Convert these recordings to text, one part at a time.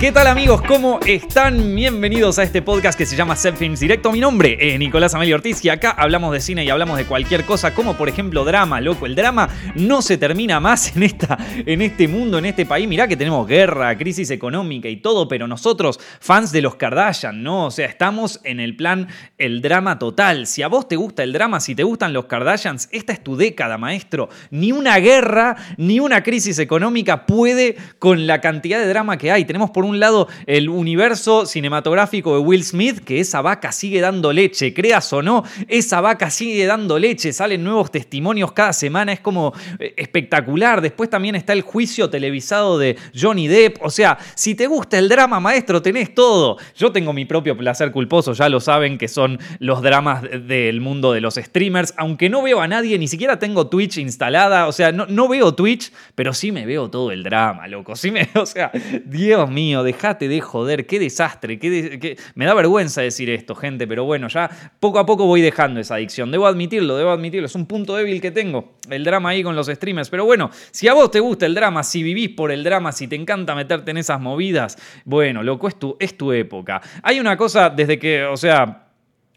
¿Qué tal amigos? ¿Cómo están? Bienvenidos a este podcast que se llama Set Films Directo. Mi nombre es Nicolás Amelio Ortiz y acá hablamos de cine y hablamos de cualquier cosa, como por ejemplo drama, loco. El drama no se termina más en, esta, en este mundo, en este país. Mirá que tenemos guerra, crisis económica y todo, pero nosotros, fans de los Kardashian, ¿no? O sea, estamos en el plan el drama total. Si a vos te gusta el drama, si te gustan los Kardashians, esta es tu década, maestro. Ni una guerra, ni una crisis económica puede con la cantidad de drama que hay. Tenemos por un un lado el universo cinematográfico de Will Smith, que esa vaca sigue dando leche, creas o no, esa vaca sigue dando leche, salen nuevos testimonios cada semana, es como eh, espectacular. Después también está el juicio televisado de Johnny Depp, o sea, si te gusta el drama, maestro, tenés todo. Yo tengo mi propio placer culposo, ya lo saben, que son los dramas del mundo de los streamers, aunque no veo a nadie, ni siquiera tengo Twitch instalada, o sea, no, no veo Twitch, pero sí me veo todo el drama, loco, sí me, o sea, Dios mío, dejate de joder, qué desastre, qué, me da vergüenza decir esto, gente, pero bueno, ya poco a poco voy dejando esa adicción. Debo admitirlo, debo admitirlo, es un punto débil que tengo, el drama ahí con los streamers, pero bueno, si a vos te gusta el drama, si vivís por el drama, si te encanta meterte en esas movidas, bueno, loco, es tu, es tu época. Hay una cosa desde que, o sea...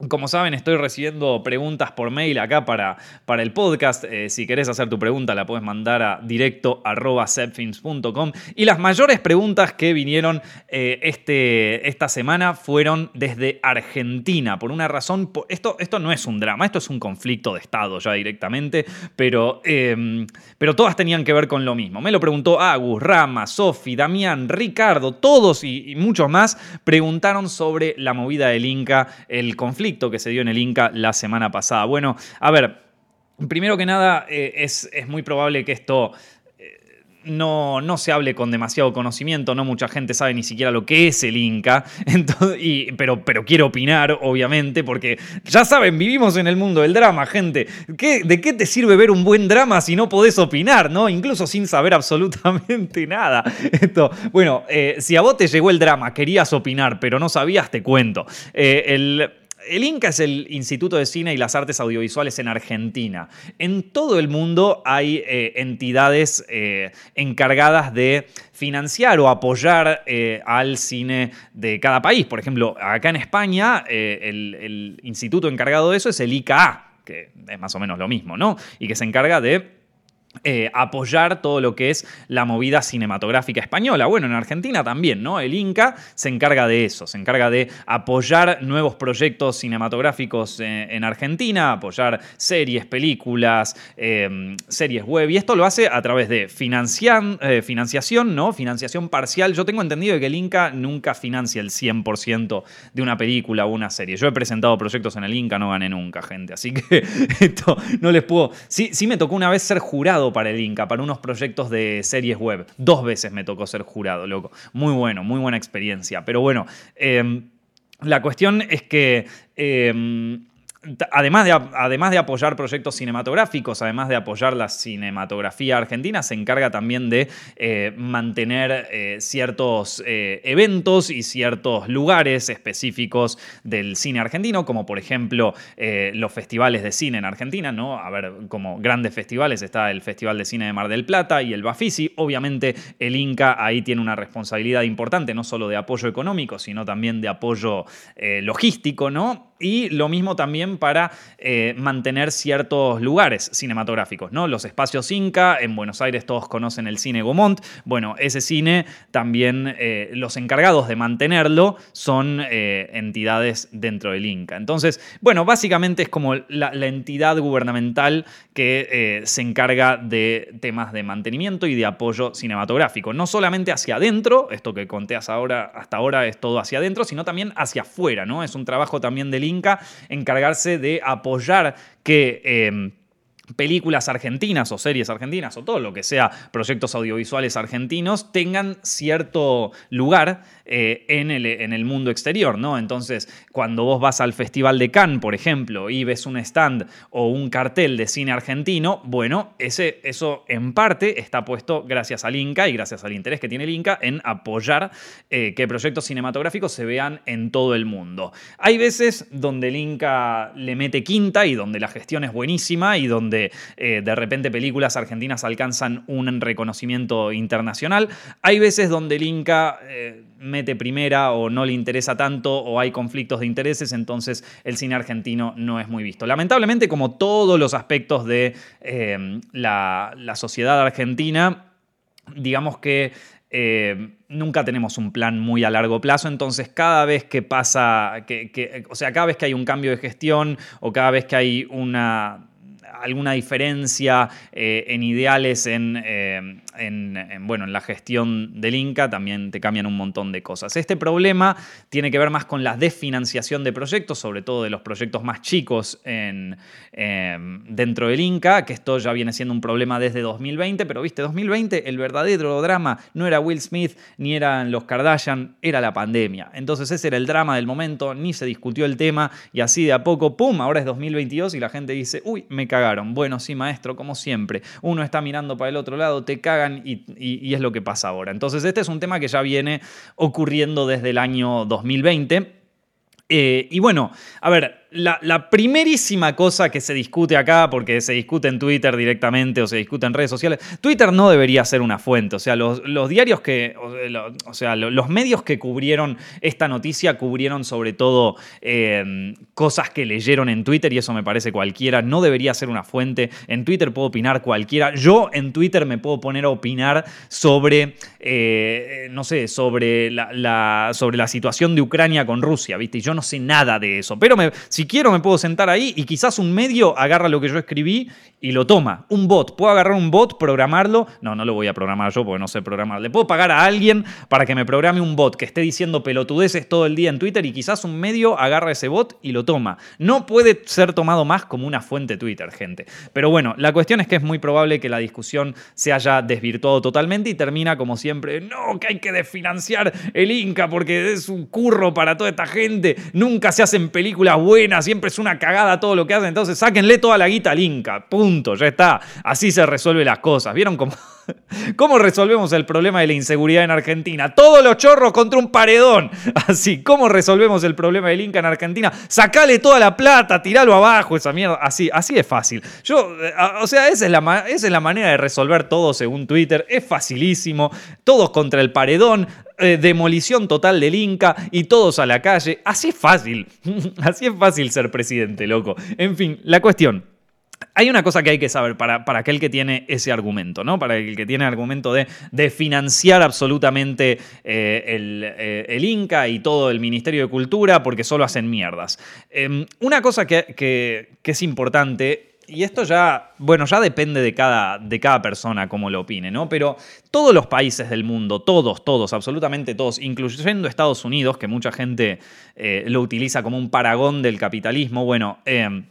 Como saben, estoy recibiendo preguntas por mail acá para, para el podcast. Eh, si querés hacer tu pregunta, la puedes mandar a directo Y las mayores preguntas que vinieron eh, este, esta semana fueron desde Argentina. Por una razón, esto, esto no es un drama, esto es un conflicto de Estado ya directamente, pero, em, pero todas tenían que ver con lo mismo. Me lo preguntó Agus, Rama, Sofi, Damián, Ricardo, todos y muchos más preguntaron sobre la movida del Inca, el conflicto que se dio en el Inca la semana pasada. Bueno, a ver, primero que nada, eh, es, es muy probable que esto no, no, se hable con demasiado conocimiento, no mucha gente sabe ni siquiera lo que es el Inca, pero, pero quiero opinar, obviamente, porque ya saben, vivimos en el mundo del drama, gente. ¿De qué te sirve ver un buen drama si no podés opinar, no? Incluso sin saber absolutamente nada. Esto, bueno, eh, si a vos te llegó el drama, querías opinar, pero no sabías, te cuento. Eh, el el INCA es el Instituto de Cine y las Artes Audiovisuales en Argentina. En todo el mundo hay eh, entidades eh, encargadas de financiar o apoyar eh, al cine de cada país. Por ejemplo, acá en España, el, el instituto encargado de eso es el ICA, que es más o menos lo mismo, ¿no? Y que se encarga de eh, apoyar todo lo que es la movida cinematográfica española. Bueno, en Argentina también, ¿no? El Inca se encarga de eso, se encarga de apoyar nuevos proyectos cinematográficos eh, en Argentina, apoyar series, películas, em, series web, y esto lo hace a través de eh, financiación, ¿no? Financiación parcial. Yo tengo entendido que el Inca nunca financia el 100% de una película o una serie. Yo he presentado proyectos en el Inca, no gané nunca, gente, así que esto no les puedo... Sí, sí me tocó una vez ser jurado para el Inca, para unos proyectos de series web. Dos veces me tocó ser jurado, loco. Muy bueno, muy buena experiencia. Pero bueno, em, la cuestión es que... Em, además de, además de apoyar proyectos cinematográficos, además de apoyar la cinematografía argentina, se encarga también de eh, mantener eh, ciertos eh, eventos y ciertos lugares específicos del cine argentino, como por ejemplo los festivales de cine en Argentina, ¿no? A ver, como grandes festivales está el Festival de Cine de Mar del Plata y el Bafisi. Obviamente el Inca ahí tiene una responsabilidad importante, no solo de apoyo económico, sino también de apoyo logístico, ¿no? Y lo mismo también para eh, mantener ciertos lugares cinematográficos, ¿no? Los espacios Inca, en Buenos Aires todos conocen el cine Gomont, bueno, ese cine también eh, los encargados de mantenerlo son eh, entidades dentro del Inca. Entonces, bueno, básicamente es como la, entidad gubernamental que se encarga de temas de mantenimiento y de apoyo cinematográfico, no solamente hacia adentro, esto que conté hasta ahora, hasta ahora es todo hacia adentro, sino también hacia afuera, ¿no? Es un trabajo también del encargarse de apoyar que... Em, películas argentinas o series argentinas o todo lo que sea proyectos audiovisuales argentinos tengan cierto lugar eh, en, el, en, el, mundo exterior, ¿no? Entonces, cuando vos vas al Festival de Cannes, por ejemplo, y ves un stand o un cartel de cine argentino, bueno, ese, eso en parte está puesto gracias al Inca y gracias al interés que tiene el Inca en apoyar eh, que proyectos cinematográficos se vean en todo el mundo. Hay veces donde el Inca le mete quinta y donde la gestión es buenísima y donde eh, de repente películas argentinas alcanzan un reconocimiento internacional. Hay veces donde el Inca eh, mete primera o no le interesa tanto o hay conflictos de intereses, entonces el cine argentino no es muy visto. Lamentablemente, como todos los aspectos de eh, la, sociedad argentina, digamos que nunca tenemos un plan muy a largo plazo, entonces cada vez que pasa, que, o sea, cada vez que hay un cambio de gestión o cada vez que hay una alguna diferencia eh, en ideales eh, en, bueno, en la gestión del Inca, también te cambian un montón de cosas. Este problema tiene que ver más con la desfinanciación de proyectos, sobre todo de los proyectos más chicos em, dentro del Inca, que esto ya viene siendo un problema desde 2020, pero viste, 2020 el verdadero drama no era Will Smith ni eran los Kardashian, era la pandemia. Entonces ese era el drama del momento, ni se discutió el tema y así de a poco, ¡pum!, ahora es 2022 y la gente dice, uy, me cagaron bueno, sí, maestro, como siempre. Uno está mirando para el otro lado, te y, es lo que pasa ahora. Entonces, este es un tema que ya viene ocurriendo desde el año 2020. Eh, y bueno, a ver, la, primerísima cosa que se discute acá, porque se discute en Twitter directamente o se discute en redes sociales, Twitter no debería ser una fuente. O sea, los, diarios que, o, sea, los medios que cubrieron esta noticia cubrieron sobre todo em, cosas que leyeron en Twitter y eso me parece cualquiera. No debería ser una fuente. En Twitter puedo opinar cualquiera. Yo en Twitter me puedo poner a opinar sobre, eh, no sé, sobre la, sobre la situación de Ucrania con Rusia, ¿viste? Y yo no sé nada de eso. Pero me, si si quiero me puedo sentar ahí y quizás un medio agarra lo que yo escribí y lo toma. Un bot. ¿Puedo agarrar un bot, programarlo? No, no lo voy a programar yo porque no sé programar. Le puedo pagar a alguien para que me programe un bot que esté diciendo pelotudeces todo el día en Twitter y quizás un medio agarra ese bot y lo toma. No puede ser tomado más como una fuente Twitter, gente. Pero bueno, la cuestión es que es muy probable que la discusión se haya desvirtuado totalmente y termina como siempre, no, que hay que desfinanciar el Inca porque es un curro para toda esta gente. Nunca se hacen películas buenas siempre es una cagada todo lo que hacen, entonces sáquenle toda la guita al Inca, punto, ya está, así se resuelven las cosas, ¿vieron cómo, cómo resolvemos el problema de la inseguridad en Argentina? Todos los chorros contra un paredón, así, ¿cómo resolvemos el problema del Inca en Argentina? Sacale toda la plata, tiralo abajo, esa mierda, así, así es fácil. Yo, eh, o sea, esa es, la, esa es la manera de resolver todo según Twitter, es facilísimo, todos contra el paredón, eh, demolición total del Inca y todos a la calle. Así es fácil. Así es fácil ser presidente, loco. En fin, la cuestión. Hay una cosa que hay que saber para, para, aquel que tiene ese argumento, ¿no? Para el que tiene el argumento de, de financiar absolutamente eh, eh, el, Inca y todo el Ministerio de Cultura porque solo hacen mierdas. Em, una cosa que, que, que es importante y esto ya, bueno, ya depende de cada, de cada persona cómo lo opine, ¿no? Pero todos los países del mundo, todos, todos, absolutamente todos, incluyendo Estados Unidos, que mucha gente eh, lo utiliza como un paragón del capitalismo, bueno, eh,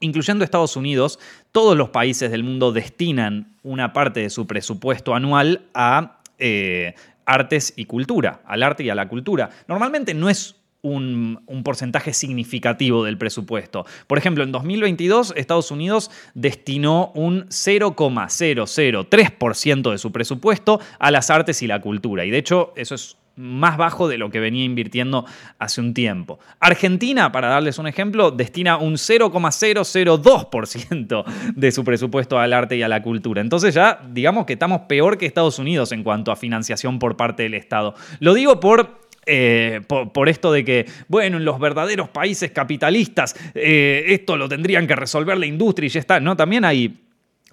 incluyendo Estados Unidos, todos los países del mundo destinan una parte de su presupuesto anual a eh, artes y cultura, al arte y a la cultura. Normalmente no es un, porcentaje significativo del presupuesto. Por ejemplo, en 2022 Estados Unidos destinó un 0,003% de su presupuesto a las artes y la cultura. Y de hecho, eso es más bajo de lo que venía invirtiendo hace un tiempo. Argentina, para darles un ejemplo, destina un 0,002% de su presupuesto al arte y a la cultura. Entonces ya digamos que estamos peor que Estados Unidos en cuanto a financiación por parte del Estado. Lo digo por eh, por, esto de que, bueno, en los verdaderos países capitalistas eh, esto lo tendrían que resolver la industria y ya está, ¿no? También hay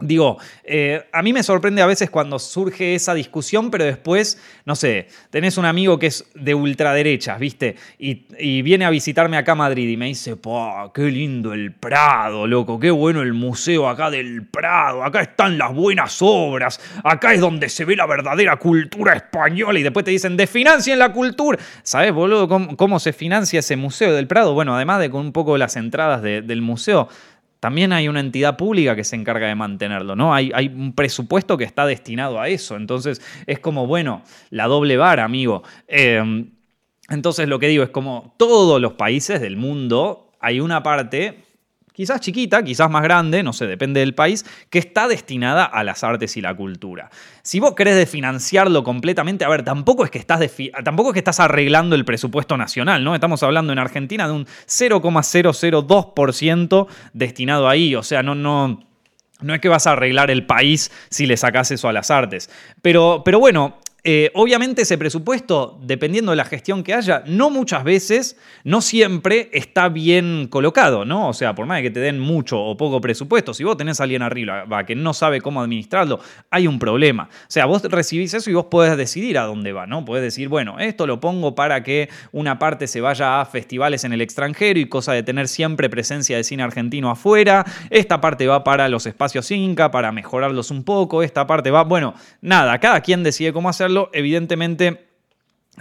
Digo, eh, a mí me sorprende a veces cuando surge esa discusión, pero después, no sé, tenés un amigo que es de ultraderechas, ¿viste? Y, viene a visitarme acá a Madrid y me dice, ¡pah, qué lindo el Prado, loco! ¡Qué bueno el museo acá del Prado! Acá están las buenas obras, acá es donde se ve la verdadera cultura española. Y después te dicen, desfinancien la cultura. ¿Sabes, boludo, cómo, se financia ese museo del Prado? Bueno, además de con un poco las entradas del museo también hay una entidad pública que se encarga de mantenerlo, ¿no? Hay, hay, un presupuesto que está destinado a eso. Entonces es como, bueno, la doble vara, amigo. Eh, entonces lo que digo es como todos los países del mundo hay una parte quizás chiquita, quizás más grande, no sé, depende del país, que está destinada a las artes y la cultura. Si vos querés desfinanciarlo completamente, a ver, tampoco es que estás, tampoco es que estás arreglando el presupuesto nacional, ¿no? Estamos hablando en Argentina de un 0,002% destinado ahí, o sea, no, no no es que vas a arreglar el país si le sacas eso a las artes. Pero, pero bueno, eh, obviamente ese presupuesto, dependiendo de la gestión que haya, no muchas veces, no siempre está bien colocado, ¿no? O sea, por más de que te den mucho o poco presupuesto, si vos tenés a alguien arriba que no sabe cómo administrarlo, hay un problema. O sea, vos recibís eso y vos podés decidir a dónde va, ¿no? Podés decir, bueno, esto lo pongo para que una parte se vaya a festivales en el extranjero y cosa de tener siempre presencia de cine argentino afuera, esta parte va para los espacios Inca, para mejorarlos un poco, esta parte va, bueno, nada, cada quien decide cómo hacerlo evidentemente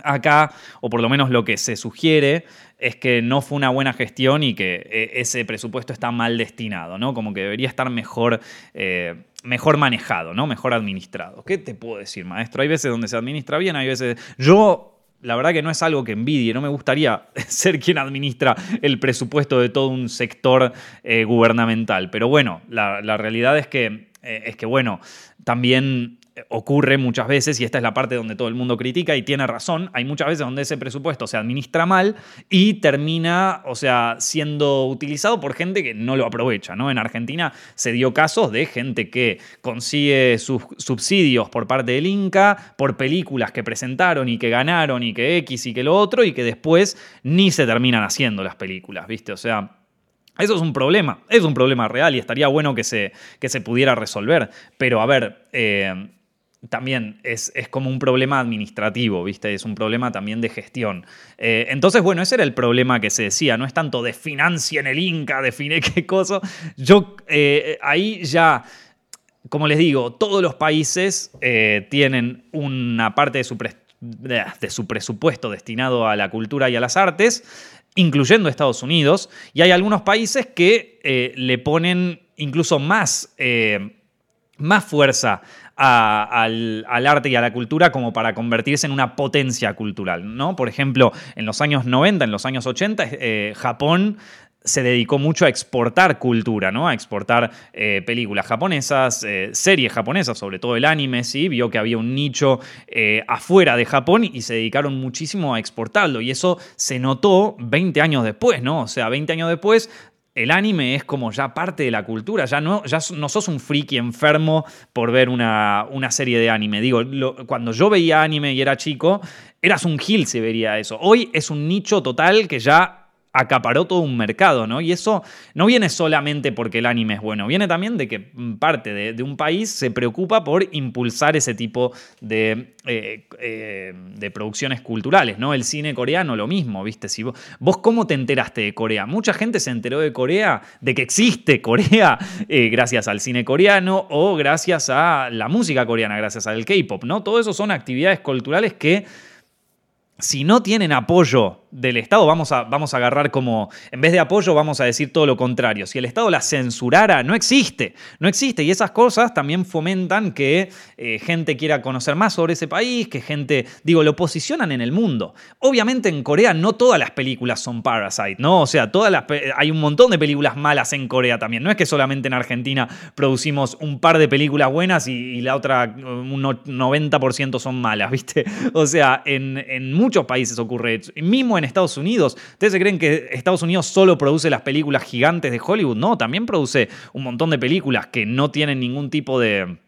acá, o por lo menos lo que se sugiere, es que no fue una buena gestión y que eh, ese presupuesto está mal destinado, ¿no? Como que debería estar mejor, eh, mejor manejado, ¿no? Mejor administrado. ¿Qué te puedo decir, maestro? Hay veces donde se administra bien, hay veces... Yo la verdad que no es algo que envidie, no me gustaría ser quien administra el presupuesto de todo un sector eh, gubernamental. Pero bueno, la, realidad es que, es que, bueno, también ocurre muchas veces, y esta es la parte donde todo el mundo critica y tiene razón, hay muchas veces donde ese presupuesto se administra mal y termina, o sea, siendo utilizado por gente que no lo aprovecha, ¿no? En Argentina se dio casos de gente que consigue sus subsidios por parte del Inca, por películas que presentaron y que ganaron y que X y que lo otro, y que después ni se terminan haciendo las películas, ¿viste? O sea... Eso es un problema, es un problema real y estaría bueno que se, que se pudiera resolver. Pero a ver, eh, también es, como un problema administrativo, ¿viste? Es un problema también de gestión. Eh, entonces, bueno, ese era el problema que se decía, no es tanto de en el Inca, define qué cosa. Yo eh, ahí ya, como les digo, todos los países eh, tienen una parte de su, de su presupuesto destinado a la cultura y a las artes, incluyendo Estados Unidos, y hay algunos países que le ponen incluso más más fuerza al, arte y a la cultura como para convertirse en una potencia cultural. ¿no? Por ejemplo, en los años 90, en los años 80, eh, Japón se dedicó mucho a exportar cultura, ¿no? A exportar eh, películas japonesas, eh, series japonesas, sobre todo el anime, sí, vio que había un nicho afuera de Japón y se dedicaron muchísimo a exportarlo. Y eso se notó 20 años después, ¿no? O sea, 20 años después el anime es como ya parte de la cultura, ya no, ya no sos un friki enfermo por ver una, una serie de anime. Digo, cuando yo veía anime y era chico, eras un gil se vería eso. Hoy es un nicho total que ya acaparó todo un mercado, ¿no? Y eso no viene solamente porque el anime es bueno, viene también de que parte de, un país se preocupa por impulsar ese tipo de, eh, eh, de, producciones culturales, ¿no? El cine coreano lo mismo, ¿viste? Vos, cómo te enteraste de Corea? Mucha gente se enteró de Corea, de que existe Corea, eh, gracias al cine coreano o gracias a la música coreana, gracias al K-pop, ¿no? Todo eso son actividades culturales que si no tienen apoyo del Estado, vamos a, vamos a agarrar como, en vez de apoyo, vamos a decir todo lo contrario. Si el Estado la censurara, no existe, no existe. Y esas cosas también fomentan que eh, gente quiera conocer más sobre ese país, que gente, digo, lo posicionan en el mundo. Obviamente en Corea no todas las películas son Parasite, ¿no? O sea, todas las, hay un montón de películas malas en Corea también. No es que solamente en Argentina producimos un par de películas buenas y, la otra, un 90% son malas, ¿viste? O sea, en, en muchos países ocurre Mismo en Estados Unidos. ¿Ustedes se creen que Estados Unidos solo produce las películas gigantes de Hollywood? No, también produce un montón de películas que no tienen ningún tipo de...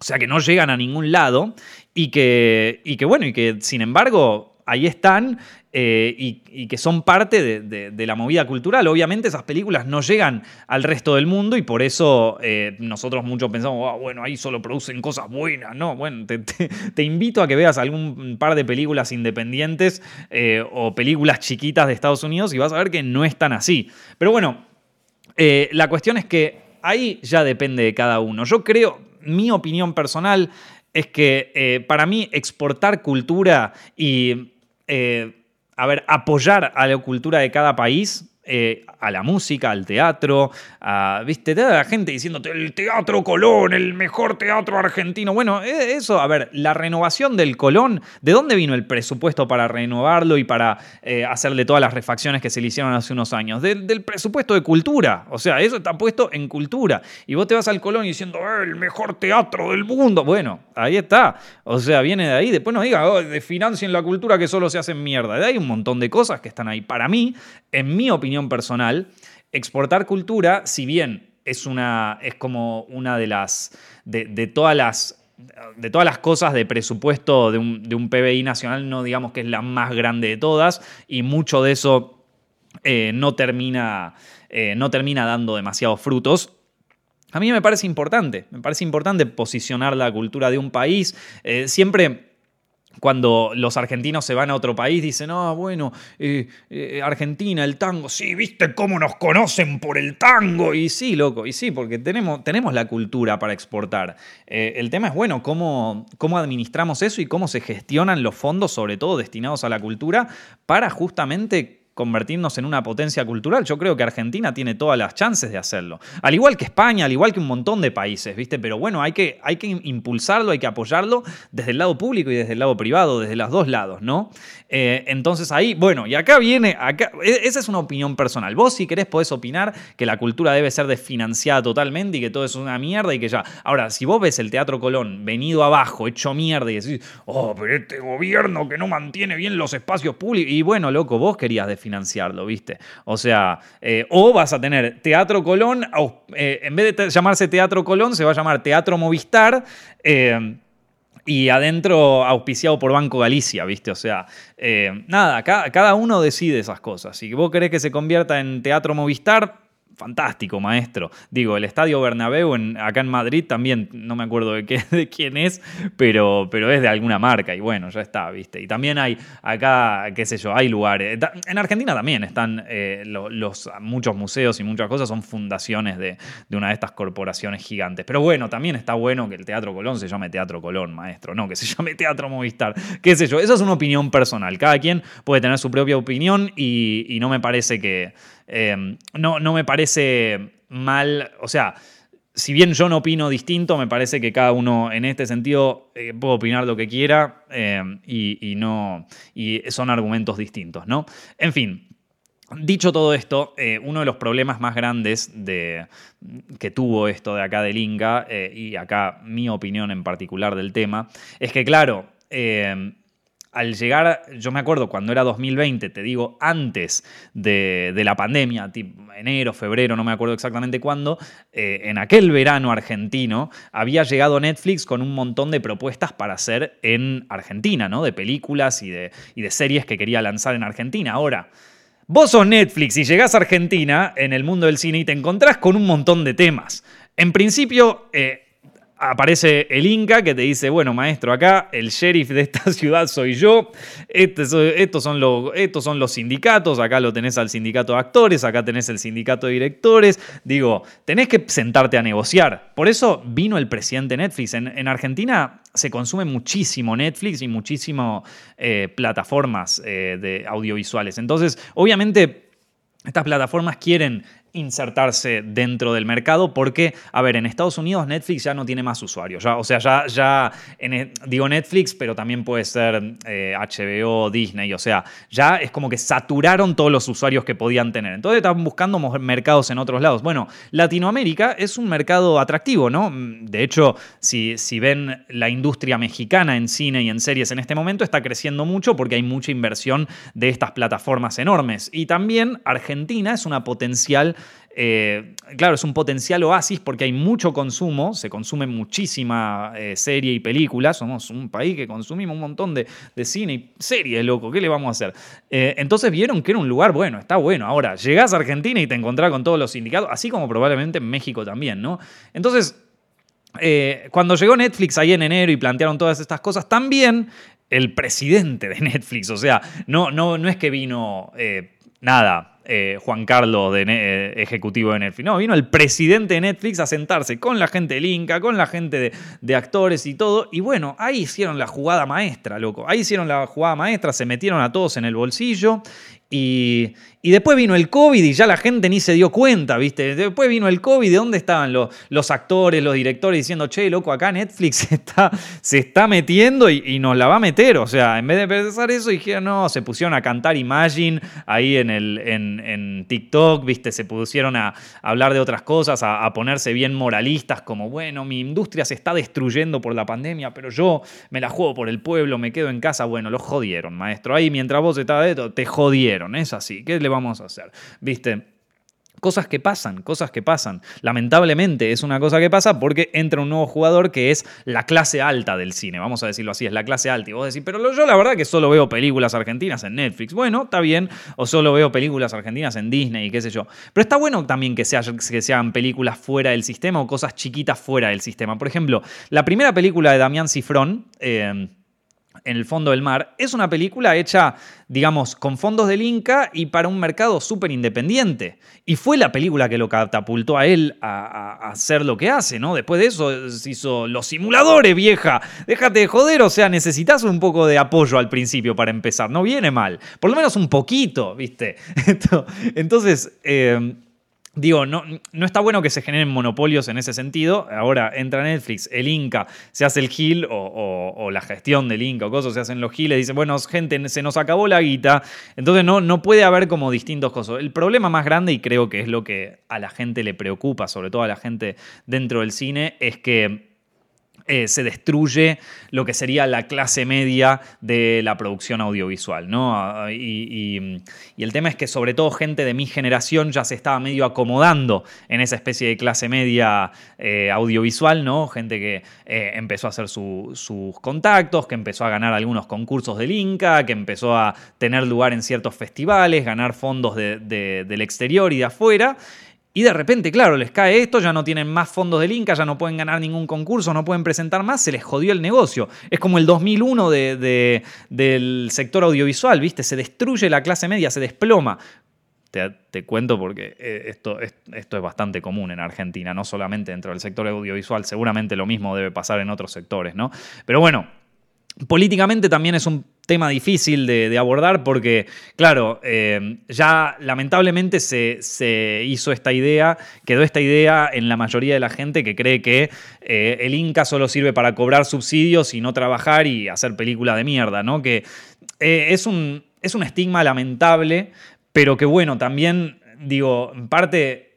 O sea, que no llegan a ningún lado y que, y que bueno, y que sin embargo ahí están eh, y, que son parte de, la movida cultural. Obviamente esas películas no llegan al resto del mundo y por eso eh, nosotros muchos pensamos, ah, bueno, ahí solo producen cosas buenas. No, bueno, te, invito a que veas algún par de películas independientes eh, o películas chiquitas de Estados Unidos y vas a ver que no es tan así. Pero bueno, la cuestión es que ahí ya depende de cada uno. Yo creo, mi opinión personal es que para mí exportar cultura y a ver, apoyar a la cultura de cada país eh, a la música, al teatro, viste, toda la gente diciendo el Teatro Colón, el mejor teatro argentino. Bueno, e, eso, a ver, la renovación del Colón, ¿de dónde vino el presupuesto para renovarlo y para eh, hacerle todas las refacciones que se le hicieron hace unos años? Del, presupuesto de cultura. O sea, eso está puesto en cultura. Y vos te vas al Colón diciendo, eh, el mejor teatro del mundo. Bueno, ahí está. O sea, viene de ahí. Después no diga, oh, de financien la cultura que solo se hace mierda. Hay un montón de cosas que están ahí. Para mí, en mi opinión personal, exportar cultura, si bien es, una, es como una de las, de, todas las de todas las cosas de presupuesto de un, de un, PBI nacional, no digamos que es la más grande de todas, y mucho de eso eh, no, termina, eh, no termina dando demasiados frutos. A mí me parece importante, me parece importante posicionar la cultura de un país. Eh, siempre cuando los argentinos se van a otro país, dicen, ah, bueno, eh, eh, Argentina, el tango, sí, viste cómo nos conocen por el tango. Y sí, loco, y sí, porque tenemos, tenemos la cultura para exportar. Eh, el tema es, bueno, cómo, cómo administramos eso y cómo se gestionan los fondos, sobre todo destinados a la cultura, para justamente convertirnos en una potencia cultural. Yo creo que Argentina tiene todas las chances de hacerlo. Al igual que España, al igual que un montón de países, ¿viste? Pero bueno, hay que, hay que impulsarlo, hay que apoyarlo desde el lado público y desde el lado privado, desde los dos lados, ¿no? Eh, entonces ahí, bueno, y acá viene, acá, e, esa es una opinión personal. Vos si querés podés opinar que la cultura debe ser desfinanciada totalmente y que todo es una mierda y que ya... Ahora, si vos ves el Teatro Colón venido abajo, hecho mierda y decís, oh, pero este gobierno que no mantiene bien los espacios públicos, y bueno, loco, vos querías desfinanciarlo, ¿viste? O sea, eh, o vas a tener Teatro Colón, eh, en vez de llamarse Teatro Colón, se va a llamar Teatro Movistar y adentro auspiciado por Banco Galicia, ¿viste? O sea, eh, nada, cada, uno decide esas cosas. Si vos querés que se convierta en Teatro Movistar, fantástico, maestro. Digo, el Estadio Bernabéu acá en Madrid también, no me acuerdo de, qué, de quién es, pero, pero es de alguna marca y bueno, ya está, ¿viste? Y también hay acá, qué sé yo, hay lugares. En Argentina también están eh, los, muchos museos y muchas cosas son fundaciones de, una de estas corporaciones gigantes. Pero bueno, también está bueno que el Teatro Colón se llame Teatro Colón, maestro, no que se llame Teatro Movistar, qué sé yo. Esa es una opinión personal. Cada quien puede tener su propia opinión y no me parece que Em, no, no me parece mal, o sea, si bien yo no opino distinto, me parece que cada uno en este sentido eh, puede opinar lo que quiera em, y, no, y son argumentos distintos, ¿no? En fin. Dicho todo esto, eh, uno de los problemas más grandes de, que tuvo esto de acá del Inca, eh, y acá mi opinión en particular del tema, es que claro, em, al llegar, yo me acuerdo cuando era 2020, te digo, antes de, la pandemia, tipo enero, febrero, no me acuerdo exactamente cuándo, eh, en aquel verano argentino, había llegado Netflix con un montón de propuestas para hacer en Argentina, ¿no? De películas y de, series que quería lanzar en Argentina. Ahora, vos sos Netflix y llegás a Argentina en el mundo del cine y te encontrás con un montón de temas. En principio, eh, aparece el Inca que te dice, bueno, maestro, acá el sheriff de esta ciudad soy yo, este estos, son los, estos son los sindicatos, acá lo tenés al sindicato de actores, acá tenés el sindicato de directores, digo, tenés que sentarte a negociar. Por eso vino el presidente Netflix. En, Argentina se consume muchísimo Netflix y muchísimo eh, plataformas eh, de audiovisuales. Entonces, obviamente... Estas plataformas quieren insertarse dentro del mercado porque, a ver, en Estados Unidos Netflix ya no tiene más usuarios. O sea, ya, ya e, digo Netflix, pero también puede ser HBO, eh, Disney. O sea, ya es como que saturaron todos los usuarios que podían tener. Entonces están buscando mercados en otros lados. Bueno, Latinoamérica es un mercado atractivo, ¿no? De hecho, si, si ven la industria mexicana en cine y en series en este momento, está creciendo mucho porque hay mucha inversión de estas plataformas enormes. Y también Argentina es una potencial eh, claro, es un potencial oasis porque hay mucho consumo, se consume muchísima eh, serie y película, somos un país que consumimos un montón de, cine y series, loco, ¿qué le vamos a hacer? Eh, entonces vieron que era un lugar bueno, está bueno. Ahora, llegás a Argentina y te encontrás con todos los sindicatos, así como probablemente en México también, ¿no? Entonces, cuando llegó Netflix ahí en enero y plantearon todas estas cosas, también el presidente de Netflix, o sea, no, no, no es que vino nada, eh, Juan Carlos, de eh, ejecutivo de Netflix. No, vino el presidente de Netflix a sentarse con la gente del Inca, con la gente de, actores y todo. Y bueno, ahí hicieron la jugada maestra, loco. Ahí hicieron la jugada maestra, se metieron a todos en el bolsillo y, y, después vino el COVID y ya la gente ni se dio cuenta, ¿viste? Después vino el COVID, ¿de dónde estaban los, los actores, los directores diciendo, che, loco, acá Netflix está, se está metiendo y, nos la va a meter? O sea, en vez de pensar eso, dijeron, no, se pusieron a cantar Imagine ahí en, el, en, TikTok, ¿viste? Se pusieron a, hablar de otras cosas, a, ponerse bien moralistas, como, bueno, mi industria se está destruyendo por la pandemia, pero yo me la juego por el pueblo, me quedo en casa. Bueno, los jodieron, maestro. Ahí mientras vos estabas te jodieron es así, ¿qué le vamos a hacer? ¿Viste? Cosas que pasan, cosas que pasan. Lamentablemente es una cosa que pasa porque entra un nuevo jugador que es la clase alta del cine, vamos a decirlo así, es la clase alta. Y vos decís, pero yo la verdad que solo veo películas argentinas en Netflix. Bueno, está bien, o solo veo películas argentinas en Disney y qué sé yo. Pero está bueno también que se hagan películas fuera del sistema o cosas chiquitas fuera del sistema. Por ejemplo, la primera película de Damián Cifrón, eh, en el fondo del mar, es una película hecha, digamos, con fondos del Inca y para un mercado súper independiente. Y fue la película que lo catapultó a él a, hacer lo que hace, ¿no? Después de eso se hizo Los Simuladores, vieja. Déjate de joder, o sea, necesitas un poco de apoyo al principio para empezar. No viene mal. Por lo menos un poquito, ¿viste? Entonces... Eh, Digo, no, no, está bueno que se generen monopolios en ese sentido. Ahora entra Netflix, el Inca se hace el Gil o, la gestión del Inca o cosas, se hacen los Giles, dice, bueno, gente, se nos acabó la guita. Entonces no, no puede haber como distintos cosas. El problema más grande, y creo que es lo que a la gente le preocupa, sobre todo a la gente dentro del cine, es que eh, se destruye lo que sería la clase media de la producción audiovisual. ¿no? Y, el tema es que sobre todo gente de mi generación ya se estaba medio acomodando en esa especie de clase media eh, audiovisual, ¿no? gente que eh, empezó a hacer sus contactos, que empezó a ganar algunos concursos del Inca, que empezó a tener lugar en ciertos festivales, ganar fondos del exterior y de afuera. Y de repente, claro, les cae esto, ya no tienen más fondos del Inca, ya no pueden ganar ningún concurso, no pueden presentar más, se les jodió el negocio. Es como el 2001 del sector audiovisual, ¿viste? Se destruye la clase media, se desploma. Te, cuento porque eh, esto, esto es bastante común en Argentina, no solamente dentro del sector audiovisual, seguramente lo mismo debe pasar en otros sectores, ¿no? Pero bueno, políticamente también es un tema difícil de, abordar porque, claro, eh, ya lamentablemente se, hizo esta idea, quedó esta idea en la mayoría de la gente que cree que eh, el Inca solo sirve para cobrar subsidios y no trabajar y hacer películas de mierda, ¿no? Que eh, es, un, es un estigma lamentable, pero que bueno, también, digo, en parte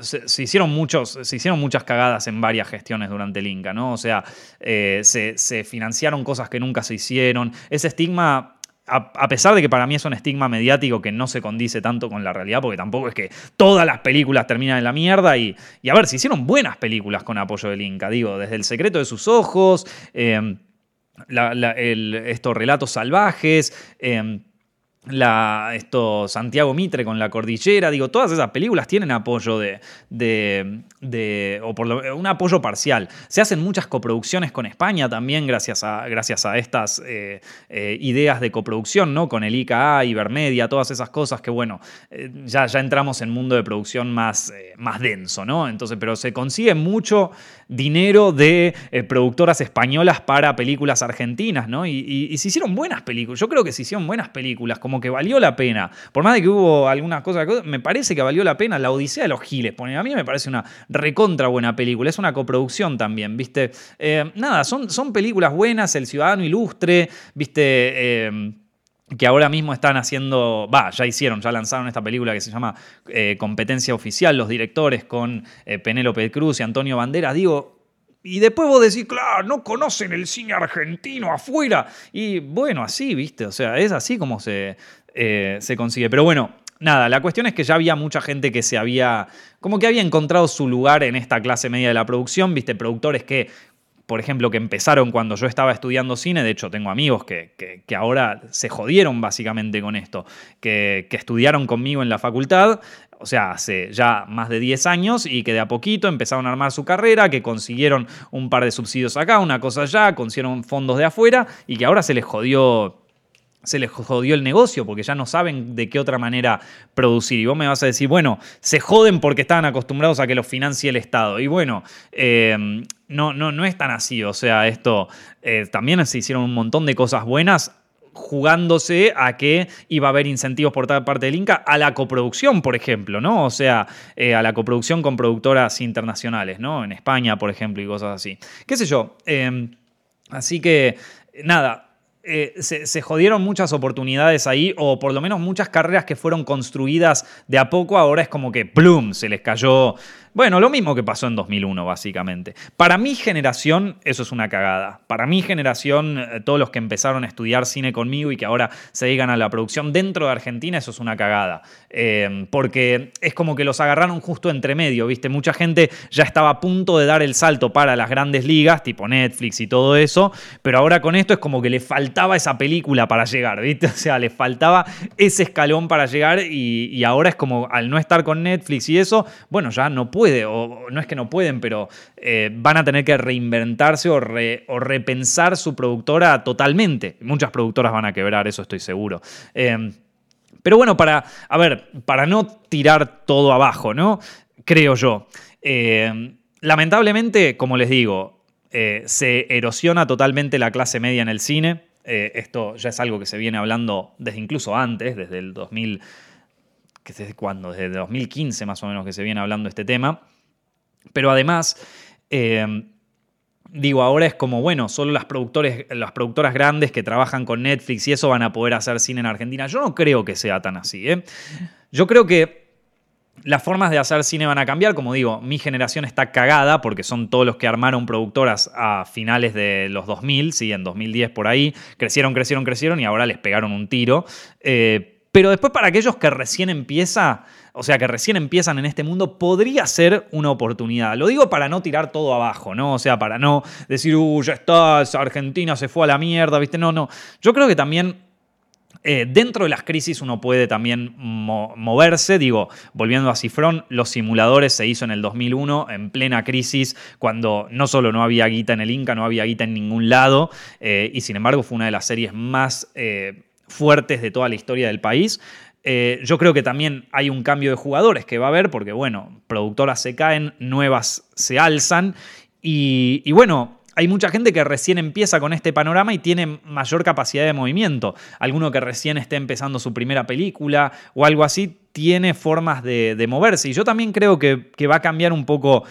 se, hicieron muchos, se hicieron muchas cagadas en varias gestiones durante el Inca, ¿no? O sea, eh, se, financiaron cosas que nunca se hicieron. Ese estigma a, pesar de que para mí es un estigma mediático que no se condice tanto con la realidad, porque tampoco es que todas las películas terminan en la mierda. Y, a ver, se hicieron buenas películas con apoyo del Inca, digo, desde El secreto de sus ojos, eh, estos relatos salvajes. Eh, esto, Santiago Mitre con La Cordillera, digo, todas esas películas tienen apoyo de, de, o por un apoyo parcial. Se hacen muchas coproducciones con España también gracias a, gracias a estas eh, eh, ideas de coproducción, ¿no? Con el IKA, Ibermedia, todas esas cosas que, bueno, eh, ya, ya entramos en un mundo de producción más, más denso, ¿no? Entonces, pero se consigue mucho dinero de productoras españolas para películas argentinas, ¿no? Y, y se hicieron buenas películas. Yo creo que se hicieron buenas películas, como que valió la pena. Por más de que hubo algunas cosas, me parece que valió la pena La Odisea de los Giles. A mí me parece una recontra buena película. Es una coproducción también, ¿viste? Eh, nada, son, son películas buenas. El Ciudadano Ilustre, ¿viste? Eh, que ahora mismo están haciendo, va, ya hicieron, ya lanzaron esta película que se llama eh, Competencia Oficial, los directores con Penélope Cruz y Antonio Banderas. Digo, y después vos decís, claro, no conocen el cine argentino afuera. Y bueno, así, viste, o sea, es así como se, eh, se consigue. Pero bueno, nada, la cuestión es que ya había mucha gente que se había, como que había encontrado su lugar en esta clase media de la producción, viste, productores que por ejemplo, que empezaron cuando yo estaba estudiando cine, de hecho tengo amigos que, que, ahora se jodieron básicamente con esto, que, que, estudiaron conmigo en la facultad, o sea, hace ya más de 10 años y que de a poquito empezaron a armar su carrera, que consiguieron un par de subsidios acá, una cosa allá, consiguieron fondos de afuera y que ahora se les jodió se les jodió el negocio porque ya no saben de qué otra manera producir. Y vos me vas a decir, bueno, se joden porque estaban acostumbrados a que los financie el Estado. Y bueno, eh, no, no, no es tan así. O sea, esto eh, también se hicieron un montón de cosas buenas jugándose a que iba a haber incentivos por parte del Inca a la coproducción, por ejemplo, ¿no? O sea, eh, a la coproducción con productoras internacionales, ¿no? En España, por ejemplo, y cosas así. ¿Qué sé yo? así que, nada, eh, se, jodieron muchas oportunidades ahí, o por lo menos muchas carreras que fueron construidas de a poco, ahora es como que ¡plum! se les cayó Bueno, lo mismo que pasó en 2001, básicamente. Para mi generación, eso es una cagada. Para mi generación, eh, todos los que empezaron a estudiar cine conmigo y que ahora se dedican a la producción dentro de Argentina, eso es una cagada. Eh, porque es como que los agarraron justo entre medio, ¿viste? Mucha gente ya estaba a punto de dar el salto para las grandes ligas, tipo Netflix y todo eso, pero ahora con esto es como que le faltaba esa película para llegar, ¿viste? O sea, le faltaba ese escalón para llegar y, ahora es como al no estar con Netflix y eso, bueno, ya no puede, o no es que no pueden, pero eh, van a tener que reinventarse o, repensar su productora totalmente. Muchas productoras van a quebrar, eso estoy seguro. Eh, pero bueno, para, a ver, para no tirar todo abajo, ¿no? Creo yo. Eh, lamentablemente, como les digo, se erosiona totalmente la clase media en el cine. esto ya es algo que se viene hablando desde incluso antes, desde el 2000, ¿desde cuándo? Desde 2015 más o menos que se viene hablando este tema. Pero además, eh, digo, ahora es como, bueno, solo las, productores, las productoras grandes que trabajan con Netflix y eso van a poder hacer cine en Argentina. Yo no creo que sea tan así. ¿eh? Yo creo que las formas de hacer cine van a cambiar. Como digo, mi generación está cagada porque son todos los que armaron productoras a finales de los 2000, sí, en 2010 por ahí. Crecieron, crecieron, crecieron y ahora les pegaron un tiro. Eh, pero después para aquellos que recién empieza, o sea, que recién empiezan en este mundo, podría ser una oportunidad. Lo digo para no tirar todo abajo, ¿no? O sea, para no decir, uh, ya está, Argentina se fue a la mierda, ¿viste? No, no. Yo creo que también eh, dentro de las crisis uno puede también moverse, digo, volviendo a Cifrón, los simuladores se hizo en el 2001 en plena crisis, cuando no solo no había guita en el Inca, no había guita en ningún lado, eh, y sin embargo fue una de las series más... Eh, fuertes de toda la historia del país. Eh, yo creo que también hay un cambio de jugadores que va a haber, porque bueno, productoras se caen, nuevas se alzan, y, bueno, hay mucha gente que recién empieza con este panorama y tiene mayor capacidad de movimiento. Alguno que recién esté empezando su primera película o algo así, tiene formas de, moverse. Y yo también creo que, que va a cambiar un poco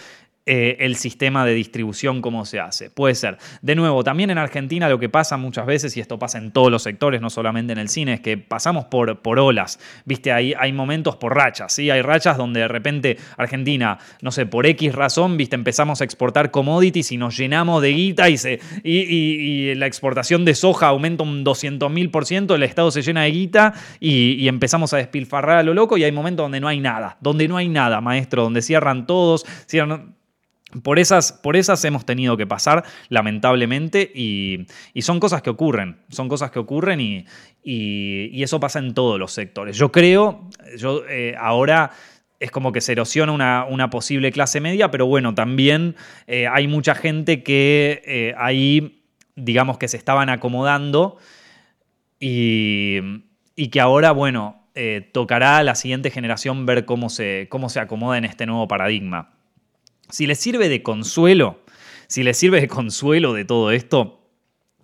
eh, el sistema de distribución, cómo se hace. Puede ser. De nuevo, también en Argentina lo que pasa muchas veces, y esto pasa en todos los sectores, no solamente en el cine, es que pasamos por, por olas. Viste, hay, hay momentos por rachas, ¿sí? Hay rachas donde de repente Argentina, no sé, por X razón, viste, empezamos a exportar commodities y nos llenamos de guita y, se, y, la exportación de soja aumenta un 200 mil por ciento, el Estado se llena de guita y, empezamos a despilfarrar a lo loco y hay momentos donde no hay nada, donde no hay nada, maestro, donde cierran todos, cierran por esas, por esas hemos tenido que pasar, lamentablemente, y, son cosas que ocurren, son cosas que ocurren y, eso pasa en todos los sectores. Yo creo, yo eh, ahora es como que se erosiona una, posible clase media, pero bueno, también eh, hay mucha gente que eh, ahí, digamos que se estaban acomodando y, que ahora, bueno, tocará a la siguiente generación ver cómo se, cómo se acomoda en este nuevo paradigma. Si les sirve de consuelo, si les sirve de consuelo de todo esto,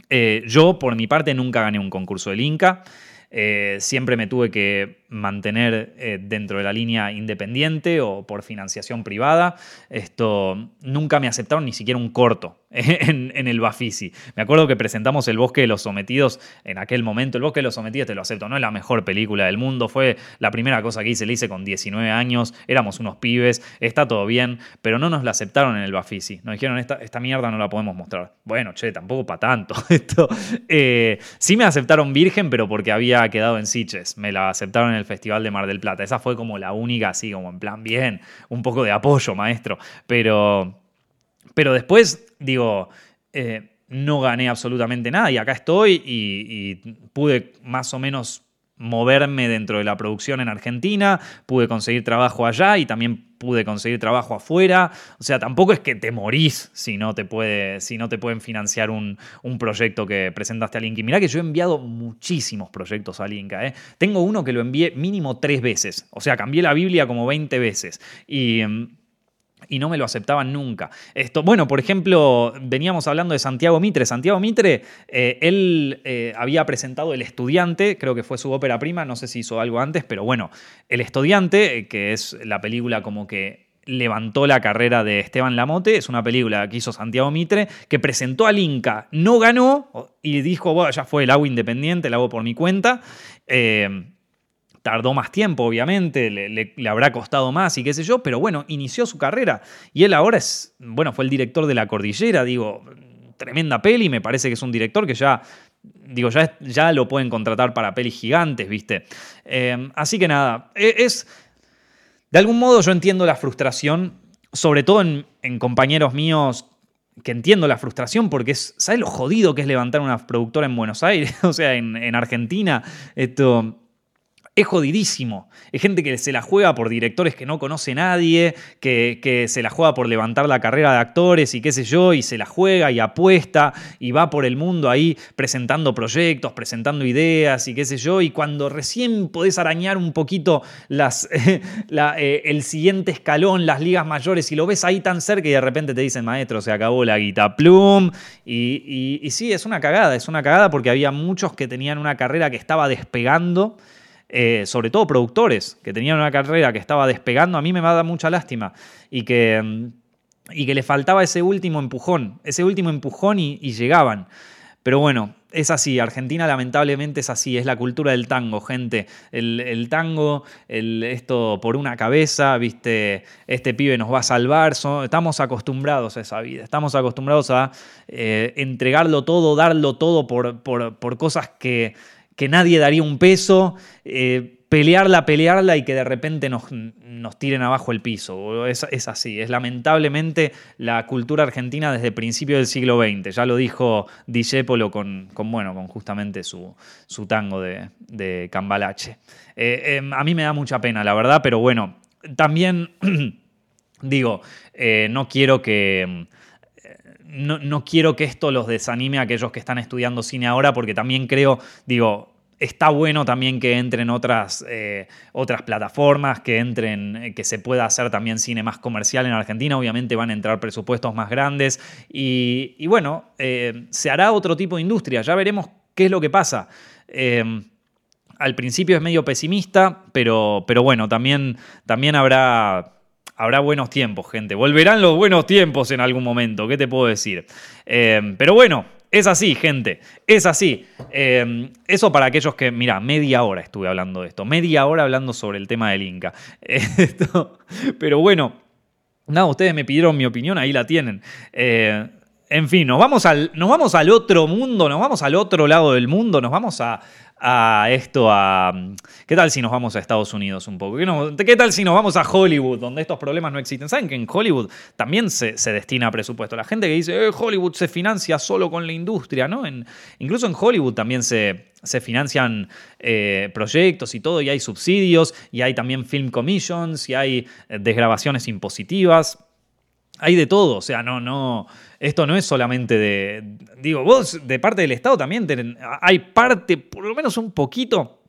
eh, yo por mi parte nunca gané un concurso del Inca. Eh, siempre me tuve que mantener eh, dentro de la línea independiente o por financiación privada. Esto nunca me aceptaron ni siquiera un corto en, el Bafisi. Me acuerdo que presentamos El Bosque de los Sometidos en aquel momento. El Bosque de los Sometidos, te lo acepto, no es la mejor película del mundo. Fue la primera cosa que hice, la hice con 19 años. Éramos unos pibes, está todo bien, pero no nos la aceptaron en el Bafisi. Nos dijeron, esta, esta mierda no la podemos mostrar. Bueno, che, tampoco para tanto. Esto, eh, sí me aceptaron virgen, pero porque había quedado en Siches. Me la aceptaron en el Festival de Mar del Plata. Esa fue como la única, así como en plan, bien, un poco de apoyo, maestro. Pero pero después, digo, eh, no gané absolutamente nada y acá estoy y, pude más o menos moverme dentro de la producción en Argentina, pude conseguir trabajo allá y también pude conseguir trabajo afuera. O sea, tampoco es que te morís si no te, puede, si no te pueden financiar un, proyecto que presentaste al Inca. mirá que yo he enviado muchísimos proyectos al Inca. ¿eh? Tengo uno que lo envié mínimo tres veces. O sea, cambié la Biblia como 20 veces. Y mm, y no me lo aceptaban nunca. Esto, bueno, por ejemplo, veníamos hablando de Santiago Mitre. Santiago Mitre, eh, él eh, había presentado El Estudiante, creo que fue su ópera prima, no sé si hizo algo antes, pero bueno, El Estudiante, eh, que es la película como que levantó la carrera de Esteban Lamote, es una película que hizo Santiago Mitre, que presentó al Inca, no ganó y dijo, bueno, ya fue, el hago independiente, el hago por mi cuenta tardó más tiempo, obviamente, le, habrá costado más y qué sé yo, pero bueno, inició su carrera y él ahora es, bueno, fue el director de La Cordillera, digo, tremenda peli, me parece que es un director que ya, digo, ya, ya lo pueden contratar para pelis gigantes, ¿viste? Eh, así que nada, e, es, de algún modo yo entiendo la frustración, sobre todo en, compañeros míos que entiendo la frustración porque es, ¿sabes lo jodido que es levantar una productora en Buenos Aires? o sea, en, en Argentina, esto es jodidísimo. Es gente que se la juega por directores que no conoce nadie, que, se la juega por levantar la carrera de actores y qué sé yo, y se la juega y apuesta y va por el mundo ahí presentando proyectos, presentando ideas y qué sé yo, y cuando recién podés arañar un poquito las, eh, el siguiente escalón, las ligas mayores, y lo ves ahí tan cerca y de repente te dicen, maestro, se acabó la guita plum. Y, y sí, es una cagada, es una cagada porque había muchos que tenían una carrera que estaba despegando. Eh, sobre todo productores que tenían una carrera que estaba despegando, a mí me da mucha lástima y que, mm, y que le faltaba ese último empujón, ese último empujón y, llegaban. Pero bueno, es así, Argentina lamentablemente es así, es la cultura del tango, gente. El, tango, esto por una cabeza, viste, este pibe nos va a salvar, estamos acostumbrados a esa vida, estamos acostumbrados a eh, entregarlo todo, darlo todo por, por cosas que que nadie daría un peso, eh, pelearla, pelearla y que de repente nos, nos tiren abajo el piso. Es, así, es lamentablemente la cultura argentina desde principios del siglo XX. Ya lo dijo Discepolo con, con, bueno, con justamente su, su tango de, Cambalache. Eh, em, a mí me da mucha pena, la verdad, pero bueno, también digo, eh, no quiero que... No, no, quiero que esto los desanime a aquellos que están estudiando cine ahora, porque también creo, digo, Está bueno también que entren otras, eh, otras plataformas, que entren, eh, que se pueda hacer también cine más comercial en Argentina. Obviamente van a entrar presupuestos más grandes y, bueno, eh, se hará otro tipo de industria. Ya veremos qué es lo que pasa. al principio es medio pesimista, pero, pero bueno, también, también habrá habrá buenos tiempos, gente. Volverán los buenos tiempos en algún momento, ¿qué te puedo decir? pero bueno, es así, gente, es así. Eh, eso para aquellos que, mira, media hora estuve hablando de esto, media hora hablando sobre el tema del Inca. pero bueno, nada, ustedes me pidieron mi opinión, ahí la tienen. Eh, en fin, nos vamos, al, nos vamos al otro mundo, nos vamos al otro lado del mundo, nos vamos a, a esto, a... ¿Qué tal si nos vamos a Estados Unidos un poco? ¿Qué, tal si nos vamos a Hollywood, donde estos problemas no existen? ¿Saben que en Hollywood también se, destina a presupuesto? La gente que dice, eh, Hollywood se financia solo con la industria, ¿no? Incluso en Hollywood también se, se financian eh, proyectos y todo, y hay subsidios, y hay también film commissions, y hay eh, desgrabaciones impositivas. Hay de todo, o sea, no, no... Esto no es solamente de. Digo, vos, de parte del Estado también hay parte, por lo menos un poquito,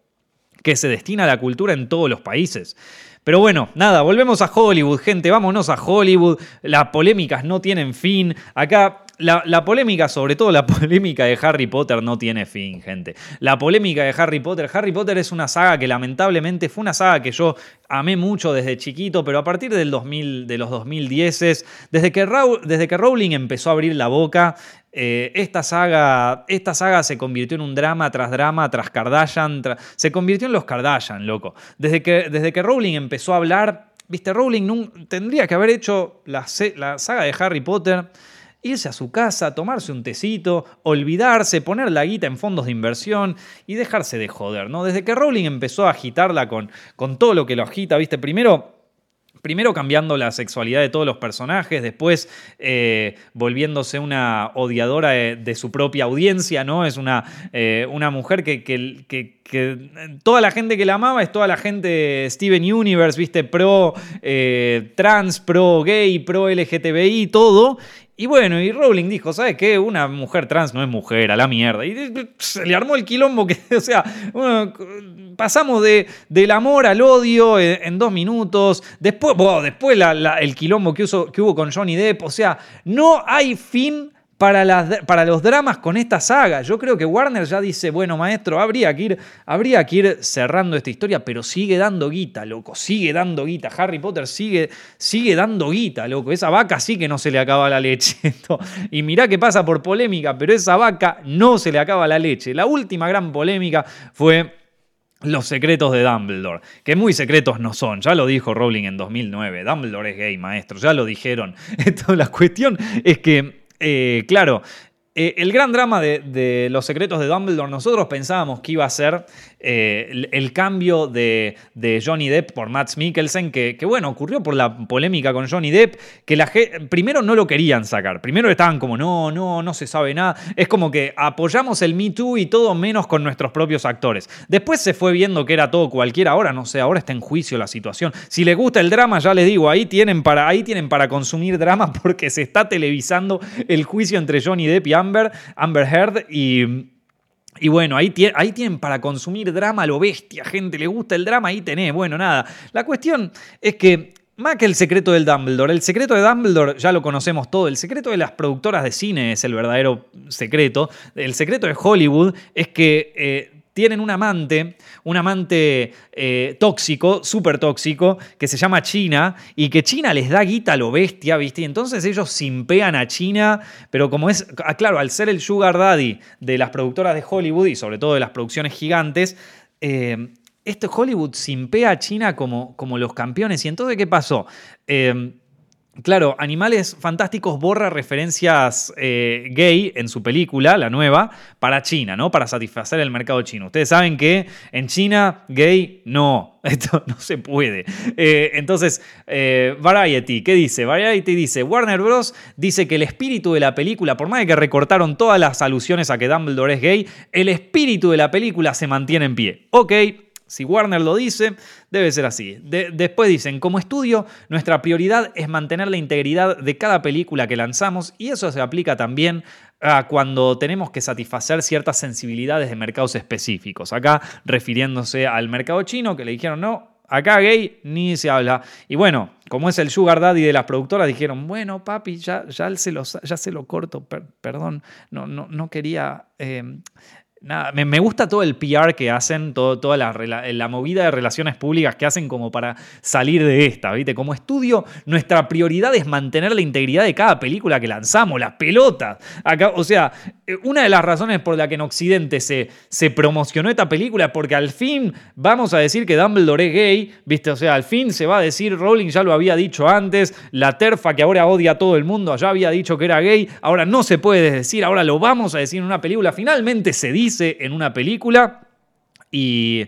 que se destina a la cultura en todos los países. Pero bueno, nada, volvemos a Hollywood, gente, vámonos a Hollywood. Las polémicas no tienen fin. Acá la, polémica, sobre todo la polémica de Harry Potter, no tiene fin, gente. La polémica de Harry Potter. Harry Potter es una saga que lamentablemente fue una saga que yo amé mucho desde chiquito, pero a partir del 2000, de los 2010, desde que, desde que Rowling empezó a abrir la boca, eh, esta, saga, esta saga se convirtió en un drama tras drama, tras Kardashian, se convirtió en los Kardashian, loco. Desde que, desde que Rowling empezó a hablar, viste, Rowling tendría que haber hecho la, la saga de Harry Potter irse a su casa, tomarse un tecito, olvidarse, poner la guita en fondos de inversión y dejarse de joder, ¿no? Desde que Rowling empezó a agitarla con, con todo lo que lo agita, ¿viste? Primero Primero cambiando la sexualidad de todos los personajes, después eh, volviéndose una odiadora de, su propia audiencia, ¿no? Es una, eh, una mujer que, que, toda la gente que la amaba es toda la gente Steven Universe, ¿viste? Pro eh, trans, pro gay, pro LGTBI, todo. Y bueno, y Rowling dijo, ¿sabes qué? Una mujer trans no es mujer, a la mierda. Y se le armó el quilombo que, o sea, pasamos de, del amor al odio en, dos minutos. Después, después el quilombo que, que hubo con Johnny Depp. O sea, no hay fin para, las, para, los dramas con esta saga. Yo creo que Warner ya dice, bueno, maestro, habría que, ir, habría que ir cerrando esta historia, pero sigue dando guita, loco, sigue dando guita. Harry Potter sigue, sigue dando guita, loco. Esa vaca sí que no se le acaba la leche. y mirá que pasa por polémica, pero esa vaca no se le acaba la leche. La última gran polémica fue los secretos de Dumbledore, que muy secretos no son, ya lo dijo Rowling en 2009, Dumbledore es gay, maestro, ya lo dijeron. Esto, la cuestión es que, eh, claro, eh, el gran drama de, los secretos de Dumbledore, nosotros pensábamos que iba a ser eh, el, cambio de, Johnny Depp por Matt Mikkelsen, que, bueno, ocurrió por la polémica con Johnny Depp, que primero no lo querían sacar, primero estaban como, no, no, no se sabe nada, es como que apoyamos el Me Too y todo menos con nuestros propios actores. Después se fue viendo que era todo cualquiera, ahora no sé, ahora está en juicio la situación. Si les gusta el drama, ya les digo, ahí tienen para, ahí tienen para consumir drama porque se está televisando el juicio entre Johnny Depp y Amber, Amber Heard y... Y bueno, ahí, ahí, tienen para consumir drama lo bestia, gente, le gusta el drama, ahí tenés. Bueno, nada. La cuestión es que más que el secreto del Dumbledore, el secreto de Dumbledore ya lo conocemos todo, el secreto de las productoras de cine es el verdadero secreto, el secreto de Hollywood es que eh, tienen un amante, un amante eh, tóxico, súper tóxico, que se llama China, y que China les da guita a lo bestia, ¿viste? Y entonces ellos simpean a China, pero como es, ah, claro, al ser el sugar daddy de las productoras de Hollywood y sobre todo de las producciones gigantes, eh, este Hollywood simpea a China como, como los campeones. ¿Y entonces qué pasó? Eh, Claro, Animales Fantásticos borra referencias eh, gay en su película, la nueva, para China, ¿no? Para satisfacer el mercado chino. Ustedes saben que en China, gay, no. Esto no se puede. Eh, entonces, eh, Variety, ¿qué dice? Variety dice, Warner Bros. dice que el espíritu de la película, por más de que recortaron todas las alusiones a que Dumbledore es gay, el espíritu de la película se mantiene en pie. Ok, si Warner lo dice, debe ser así. después dicen, como estudio, nuestra prioridad es mantener la integridad de cada película que lanzamos y eso se aplica también a cuando tenemos que satisfacer ciertas sensibilidades de mercados específicos. Acá refiriéndose al mercado chino, que le dijeron, no, acá gay ni se habla. Y bueno, como es el sugar daddy de las productoras, dijeron, bueno, papi, ya, ya, se, lo, ya se lo corto, perdón, no, no, no quería... Eh, Nada, me, gusta todo el PR que hacen, todo, toda la, la, movida de relaciones públicas que hacen como para salir de esta, ¿viste? Como estudio, nuestra prioridad es mantener la integridad de cada película que lanzamos, las pelotas. Acá, o sea, una de las razones por la que en Occidente se, se promocionó esta película porque al fin vamos a decir que Dumbledore es gay, ¿viste? O sea, al fin se va a decir, Rowling ya lo había dicho antes, la terfa que ahora odia a todo el mundo ya había dicho que era gay, ahora no se puede decir, ahora lo vamos a decir en una película, finalmente se dice en una película y,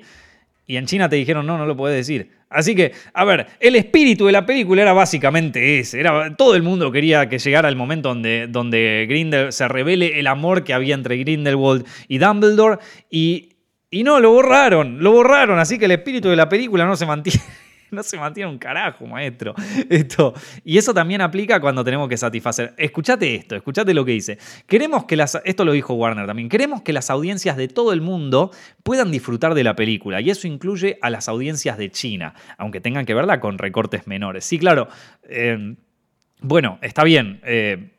en China te dijeron no, no lo puedes decir. Así que, a ver, el espíritu de la película era básicamente ese. Era, todo el mundo quería que llegara el momento donde, donde Grindel, se revele el amor que había entre Grindelwald y Dumbledore. Y, y no, lo borraron, lo borraron. Así que el espíritu de la película no se mantiene no se mantiene un carajo, maestro. Esto. Y eso también aplica cuando tenemos que satisfacer. Escuchate esto, escuchate lo que dice. Queremos que las. Esto lo dijo Warner también. Queremos que las audiencias de todo el mundo puedan disfrutar de la película. Y eso incluye a las audiencias de China, aunque tengan que verla con recortes menores. Sí, claro. Eh, bueno, está bien. Eh,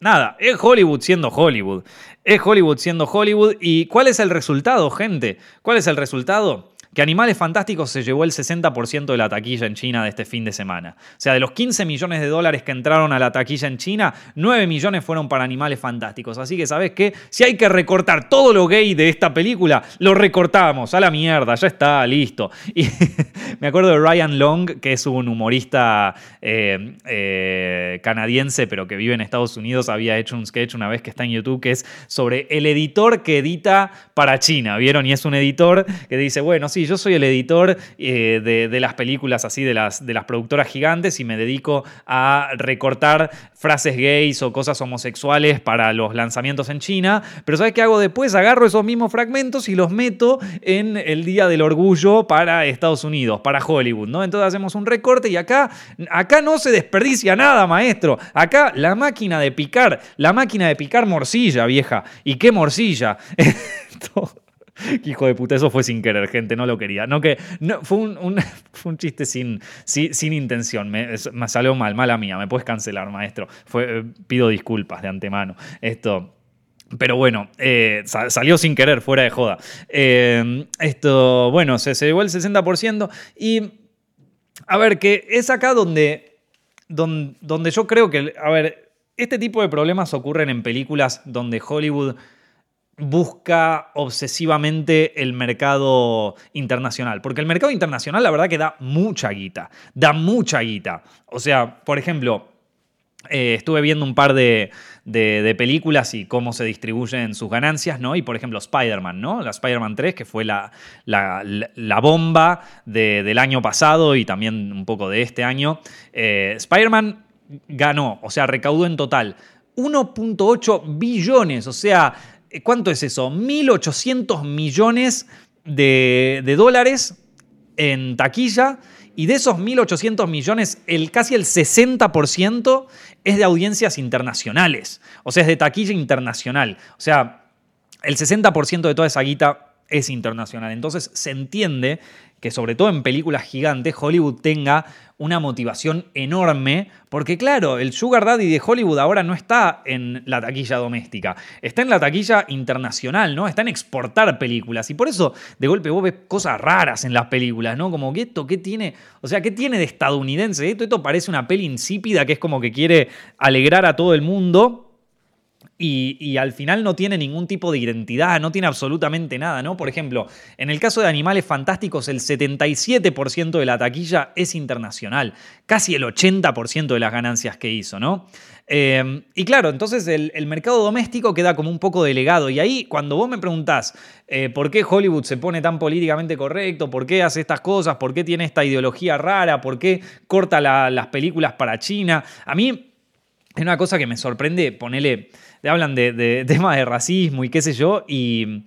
nada, es Hollywood siendo Hollywood. Es Hollywood siendo Hollywood. ¿Y cuál es el resultado, gente? ¿Cuál es el resultado? Que Animales Fantásticos se llevó el 60% de la taquilla en China de este fin de semana. O sea, de los 15 millones de dólares que entraron a la taquilla en China, 9 millones fueron para Animales Fantásticos. Así que, ¿sabes qué? Si hay que recortar todo lo gay de esta película, lo recortamos a la mierda, ya está, listo. Y me acuerdo de Ryan Long, que es un humorista eh, eh, canadiense, pero que vive en Estados Unidos, había hecho un sketch una vez que está en YouTube, que es sobre el editor que edita para China, ¿vieron? Y es un editor que dice, bueno, sí, yo soy el editor eh, de, las películas así, de las, de las productoras gigantes y me dedico a recortar frases gays o cosas homosexuales para los lanzamientos en China. Pero ¿sabes qué hago después? Agarro esos mismos fragmentos y los meto en el Día del Orgullo para Estados Unidos, para Hollywood, ¿no? Entonces hacemos un recorte y acá, acá no se desperdicia nada, maestro. Acá la máquina de picar, la máquina de picar morcilla, vieja. ¿Y qué morcilla? Hijo de puta, eso fue sin querer, gente, no lo quería. No que, fue, un, un chiste sin, sin, intención, me, salió mal, mala mía, me puedes cancelar, maestro. Fue, eh, pido disculpas de antemano. Esto. Pero bueno, eh, salió sin querer, fuera de joda. Eh, esto, bueno, se, se llevó el 60% y, a ver, que es acá donde, donde, donde yo creo que, a ver, este tipo de problemas ocurren en películas donde Hollywood busca obsesivamente el mercado internacional. Porque el mercado internacional, la verdad que da mucha guita. Da mucha guita. O sea, por ejemplo, eh, estuve viendo un par de, películas y cómo se distribuyen sus ganancias, ¿no? Y por ejemplo, Spider-Man, ¿no? La Spider-Man 3, que fue la, bomba del año pasado y también un poco de este año. Eh, Spider-Man ganó, o sea, recaudó en total 1.8 billones, o sea, ¿cuánto es eso? 1.800 millones de, de dólares en taquilla y de esos 1.800 millones, el, casi el 60% es de audiencias internacionales. O sea, es de taquilla internacional. O sea, el 60% de toda esa guita es internacional. Entonces se entiende que sobre todo en películas gigantes Hollywood tenga una motivación enorme, porque claro, el Sugar Daddy de Hollywood ahora no está en la taquilla doméstica, está en la taquilla internacional, ¿no? Está en exportar películas. Y por eso, de golpe, vos ves cosas raras en las películas, ¿no? Como que esto, ¿qué tiene? O sea, ¿qué tiene de estadounidense? Esto, esto parece una peli insípida que es como que quiere alegrar a todo el mundo y, al final no tiene ningún tipo de identidad, no tiene absolutamente nada, ¿no? Por ejemplo, en el caso de Animales Fantásticos, el 77% de la taquilla es internacional, casi el 80% de las ganancias que hizo, ¿no? Eh, y claro, entonces el, mercado doméstico queda como un poco delegado. Y ahí, cuando vos me preguntás eh, por qué Hollywood se pone tan políticamente correcto, por qué hace estas cosas, por qué tiene esta ideología rara, por qué corta las películas para China, a mí es una cosa que me sorprende, ponele te hablan de, temas de racismo y qué sé yo, y,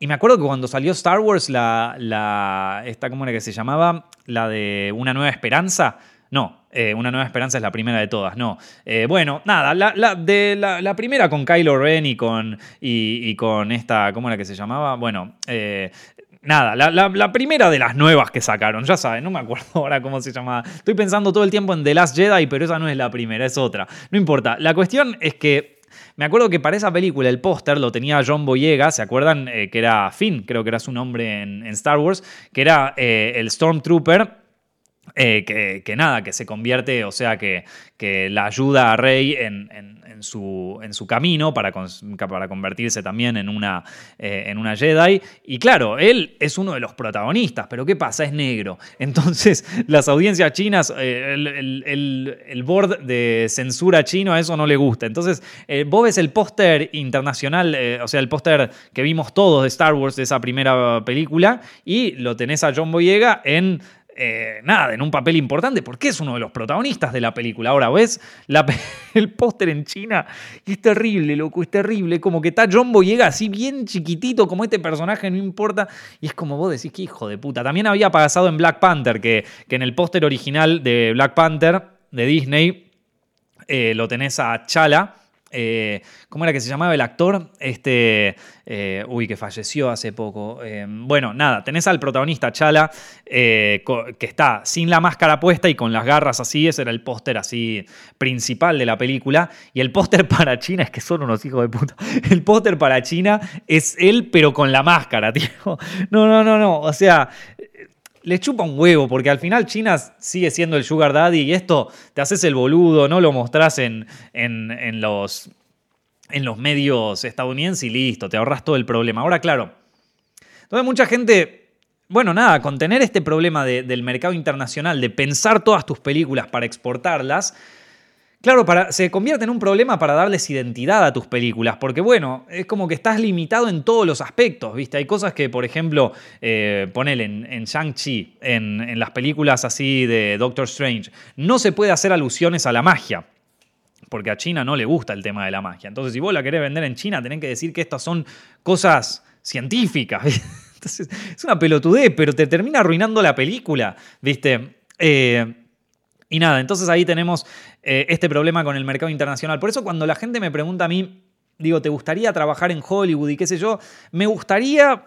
me acuerdo que cuando salió Star Wars, la, la, esta, ¿cómo era que se llamaba? La de Una Nueva Esperanza. No, eh, Una Nueva Esperanza es la primera de todas, no. Eh, bueno, nada, la, la, primera con Kylo Ren y con, y, con esta, ¿cómo era que se llamaba? Bueno, eh, Nada, la, primera de las nuevas que sacaron, ya saben, no me acuerdo ahora cómo se llamaba. Estoy pensando todo el tiempo en The Last Jedi, pero esa no es la primera, es otra. No importa. La cuestión es que me acuerdo que para esa película el póster lo tenía John Boyega, ¿se acuerdan? Eh, que era Finn, creo que era su nombre en, Star Wars, que era eh, el Stormtrooper. Eh, que, nada, que se convierte, o sea, que, que la ayuda a Rey en en su, en su camino para, para convertirse también en una, eh, en una Jedi. Y claro, él es uno de los protagonistas, pero ¿qué pasa? Es negro. Entonces, las audiencias chinas, eh, el, board de censura chino a eso no le gusta. Entonces, vos ves el póster internacional, o sea, el póster que vimos todos de Star Wars de esa primera película, y lo tenés a John Boyega en eh, nada, en un papel importante, porque es uno de los protagonistas de la película. Ahora ves el póster en China es terrible, loco, es terrible. Como que está John Boyega así bien chiquitito, como este personaje, no importa. Y es como vos decís, que hijo de puta. También había pasado en Black Panther, que, que en el póster original de Black Panther de Disney eh, lo tenés a Chala eh, ¿Cómo era que se llamaba el actor? Este, eh, uy, que falleció hace poco. Eh, bueno, nada, tenés al protagonista Chala, que está sin la máscara puesta y con las garras así. Ese era el póster así principal de la película. Y el póster para China, es que son unos hijos de puta. El póster para China es él, pero con la máscara, tío. No, no, no, no. O sea, le chupa un huevo, porque al final China sigue siendo el sugar daddy y esto te haces el boludo, no lo mostrás en, en, los, en los medios estadounidenses y listo, te ahorras todo el problema. Ahora, claro, entonces mucha gente, bueno, nada, con tener este problema del mercado internacional, de pensar todas tus películas para exportarlas, Claro, se convierte en un problema para darles identidad a tus películas, porque bueno, es como que estás limitado en todos los aspectos, ¿viste? Hay cosas que, por ejemplo, eh, ponele en, Shang-Chi, en, las películas así de Doctor Strange, no se puede hacer alusiones a la magia, porque a China no le gusta el tema de la magia. Entonces, si vos la querés vender en China, tenés que decir que estas son cosas científicas, Entonces, es una pelotudez, pero te termina arruinando la película, ¿viste? Eh, y nada, entonces ahí tenemos eh, este problema con el mercado internacional. Por eso cuando la gente me pregunta a mí, digo, ¿te gustaría trabajar en Hollywood y qué sé yo? Me gustaría,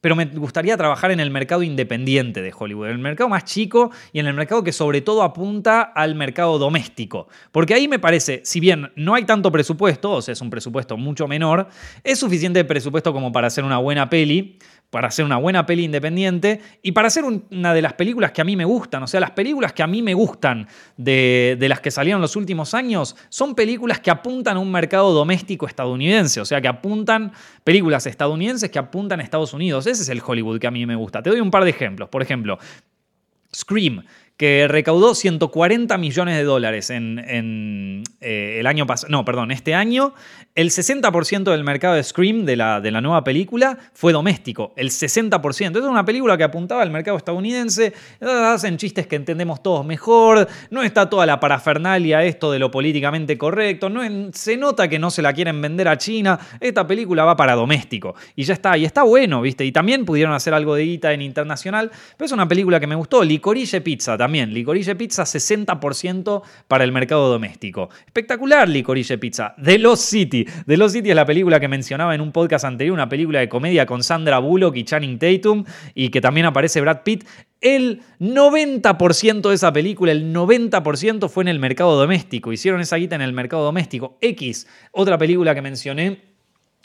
pero me gustaría trabajar en el mercado independiente de Hollywood, en el mercado más chico y en el mercado que sobre todo apunta al mercado doméstico. Porque ahí me parece, si bien no hay tanto presupuesto, o sea, es un presupuesto mucho menor, es suficiente presupuesto como para hacer una buena peli, para hacer una buena peli independiente y para hacer una de las películas que a mí me gustan. O sea, las películas que a mí me gustan de, las que salieron los últimos años son películas que apuntan a un mercado doméstico estadounidense. O sea, que apuntan, películas estadounidenses que apuntan a Estados Unidos. Ese es el Hollywood que a mí me gusta. Te doy un par de ejemplos. Por ejemplo, Scream que recaudó 140 millones de dólares en, eh, el año pasado, no, perdón, este año, el 60% del mercado de Scream de la, de la nueva película fue doméstico, el 60%. Es una película que apuntaba al mercado estadounidense, hacen chistes que entendemos todos mejor, no está toda la parafernalia esto de lo políticamente correcto, no, se nota que no se la quieren vender a China, esta película va para doméstico y ya está, y está bueno, ¿viste? Y también pudieron hacer algo de guita en internacional, pero es una película que me gustó, Licorice Pizza también. Licorice Pizza 60% para el mercado doméstico. Espectacular Licorice Pizza. The Lost City. The Lost City es la película que mencionaba en un podcast anterior, una película de comedia con Sandra Bullock y Channing Tatum y que también aparece Brad Pitt. El 90% de esa película, el 90% fue en el mercado doméstico. Hicieron esa guita en el mercado doméstico. X, otra película que mencioné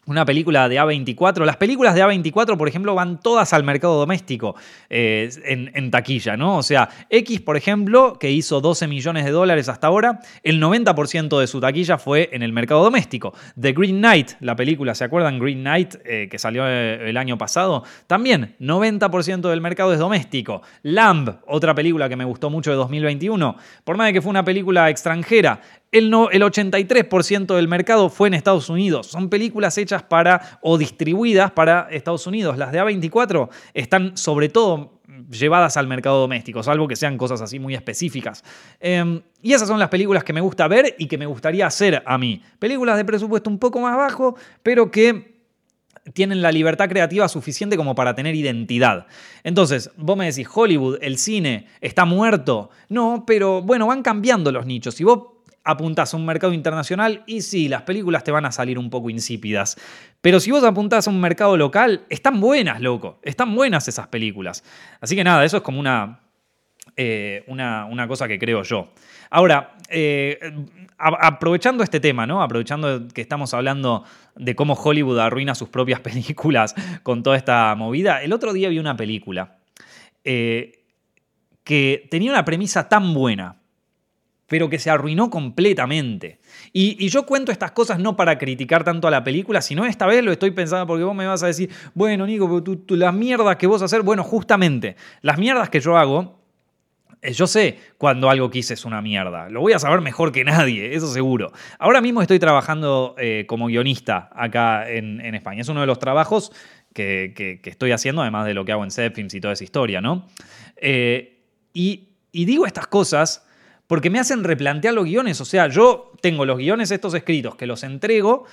una película de A24. Las películas de A24, por ejemplo, van todas al mercado doméstico eh, en, taquilla, ¿no? O sea, X, por ejemplo, que hizo 12 millones de dólares hasta ahora, el 90% de su taquilla fue en el mercado doméstico. The Green Knight, la película, ¿se acuerdan? Green Knight, eh, que salió eh, el año pasado, también 90% del mercado es doméstico. Lamb, otra película que me gustó mucho de 2021, por más de que fue una película extranjera, el, el 83% del mercado fue en Estados Unidos. Son películas hechas para o distribuidas para Estados Unidos. Las de A24 están sobre todo llevadas al mercado doméstico, salvo que sean cosas así muy específicas. Em, y esas son las películas que me gusta ver y que me gustaría hacer a mí. Películas de presupuesto un poco más bajo, pero que tienen la libertad creativa suficiente como para tener identidad. Entonces, vos me decís, Hollywood, el cine, está muerto. No, pero bueno, van cambiando los nichos. Si vos apuntás a un mercado internacional y sí, las películas te van a salir un poco insípidas. Pero si vos apuntás a un mercado local, están buenas, loco. Están buenas esas películas. Así que nada, eso es como una, eh, una, cosa que creo yo. Ahora, eh, aprovechando este tema, ¿no? Aprovechando que estamos hablando de cómo Hollywood arruina sus propias películas con toda esta movida, el otro día vi una película eh, que tenía una premisa tan buena, pero que se arruinó completamente. Y, yo cuento estas cosas no para criticar tanto a la película, sino esta vez lo estoy pensando porque vos me vas a decir, bueno, Nico, tú, las mierdas que vos hacer, bueno, justamente, las mierdas que yo hago, eh, yo sé cuando algo quise es una mierda. Lo voy a saber mejor que nadie, eso seguro. Ahora mismo estoy trabajando eh, como guionista acá en, España. Es uno de los trabajos que, estoy haciendo, además de lo que hago en Zepfilms y toda esa historia, ¿no? Eh, y digo estas cosas porque me hacen replantear los guiones. O sea, yo tengo los guiones estos escritos que los entrego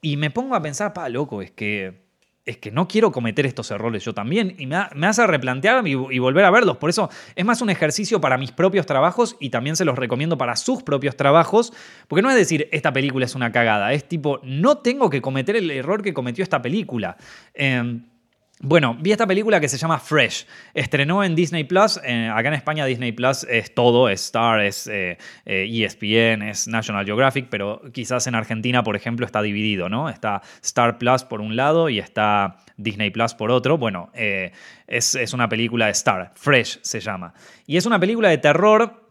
y me pongo a pensar, pa, loco, es que, es que no quiero cometer estos errores yo también. Y me, hace replantear y, volver a verlos. Por eso es más un ejercicio para mis propios trabajos y también se los recomiendo para sus propios trabajos. Porque no es decir, esta película es una cagada. Es tipo, no tengo que cometer el error que cometió esta película. Eh, bueno, vi esta película que se llama Fresh. Estrenó en Disney Plus. Eh, acá en España Disney Plus es todo, es Star, es ESPN, eh, eh, e es National Geographic, pero quizás en Argentina, por ejemplo, está dividido, ¿no? Está Star Plus por un lado y está Disney Plus por otro. Bueno, es, una película de Star, Fresh se llama. Y es una película de terror